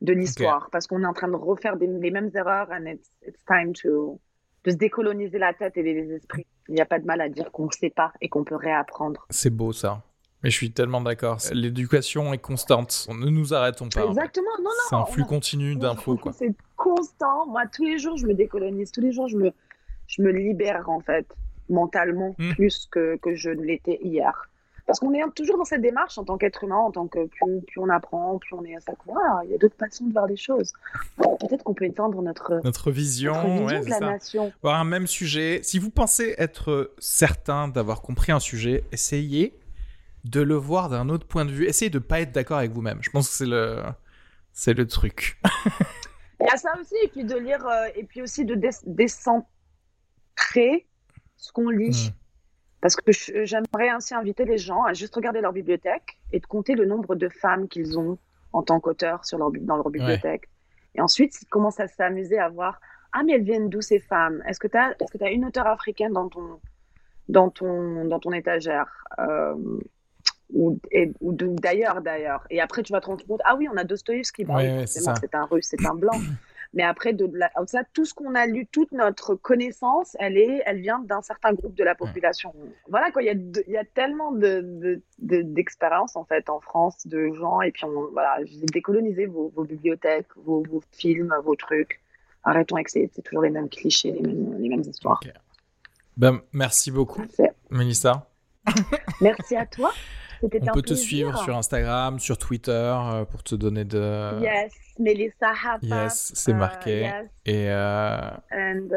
de l'histoire. Parce qu'on est en train de refaire les mêmes erreurs and it's, it's time to, de se décoloniser la tête et les esprits. Il n'y a pas de mal à dire qu'on ne sait pas et qu'on peut réapprendre. C'est beau ça. Mais je suis tellement d'accord. L'éducation est constante. Ne nous arrêtons pas. Exactement. Non, non. C'est un flux continu d'infos. C'est constant. Moi, tous les jours, je me décolonise. Tous les jours, je me, je me libère, en fait. mentalement Mm. plus que, que je ne l'étais hier. Parce qu'on est toujours dans cette démarche en tant qu'être humain, en tant que plus, plus on apprend, plus on est à sa couleur. Il y a d'autres façons de voir des choses. Peut-être qu'on peut étendre notre, Notre vision, notre vision ouais, de la ça. nation. Voir un même sujet. Si vous pensez être certain d'avoir compris un sujet, essayez de le voir d'un autre point de vue. Essayez de pas être d'accord avec vous-même. Je pense que c'est le, c'est le truc. *laughs* Il y a ça aussi, et puis de lire, euh, et puis aussi de dé- décentrer ce qu'on lit. Mm. Parce que j'aimerais ainsi inviter les gens à juste regarder leur bibliothèque et de compter le nombre de femmes qu'ils ont en tant qu'auteurs sur leur, dans leur bibliothèque. Et ensuite, ils commencent à s'amuser à voir Ah, mais elles viennent d'où ces femmes? Est-ce que tu as, est-ce que tu as une auteure africaine dans ton, dans ton, dans ton étagère? Euh, ou, d'ailleurs, d'ailleurs. Et après, tu vas te rendre compte, ah oui, on a Dostoïevski, bah oui, c'est un russe, c'est un blanc. *coughs* Mais après, de, de la, au ça, tout ce qu'on a lu, toute notre connaissance, elle, est, elle vient d'un certain groupe de la population. Voilà, quoi, il y a, de- il y a tellement de, de, de- d'expériences, en fait, en France, de gens, et puis, on, voilà, décolonisez vos, vos bibliothèques, vos, vos films, vos trucs. Arrêtons avec ces, c'est toujours les mêmes clichés, les mêmes, les mêmes histoires. Ben, merci beaucoup, Mélissa. Merci à toi. C'était On peut te suivre sur Instagram, sur Twitter euh, pour te donner de. Yes, Melissa Hafaf. Yes, c'est Euh, marqué. yes, Et, euh, and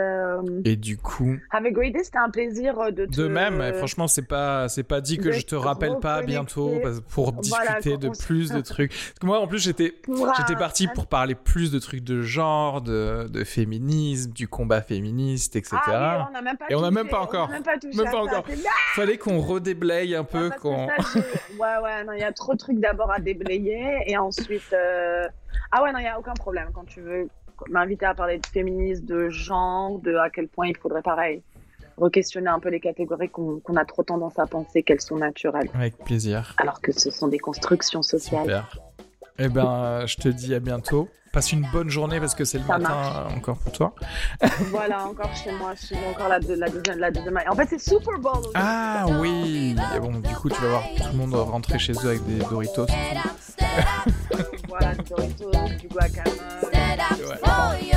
um, et du coup, have a great day. C'était un plaisir euh, de te... de même, eh, franchement, c'est pas, c'est pas dit que de je te rappelle pas bientôt pour discuter de plus de trucs. Parce que moi, en plus, j'étais, *laughs* un- parti pour parler plus de trucs de genre, de, de féminisme, du combat féministe, etc. Ah oui, on n'a même pas Et on n'a même pas encore. On même pas touché Même à pas ça, encore. Fallait qu'on redéblaye un peu, Parce que qu'on. Ouais, ouais, non, il y a trop de trucs d'abord à déblayer et ensuite. euh, Ah ouais, non, il n'y a aucun problème. Quand tu veux m'inviter à parler de féminisme, de genre, de à quel point il faudrait pareil re-questionner un peu les catégories qu'on qu'on a trop tendance à penser qu'elles sont naturelles, Avec plaisir. alors que ce sont des constructions sociales. Super. Eh ben, euh, je te dis à bientôt. Passe une bonne journée parce que c'est le Ça matin marche. encore pour toi. *laughs* Voilà, encore chez moi, je suis encore la, la deuxième, la deuxième. En fait, c'est Super Bowl. aujourd'hui. Ah *laughs* oui. Et bon, du coup, tu vas voir tout le monde rentrer chez eux avec des Doritos. Voilà, Doritos, du guacamole, *laughs* Ouais.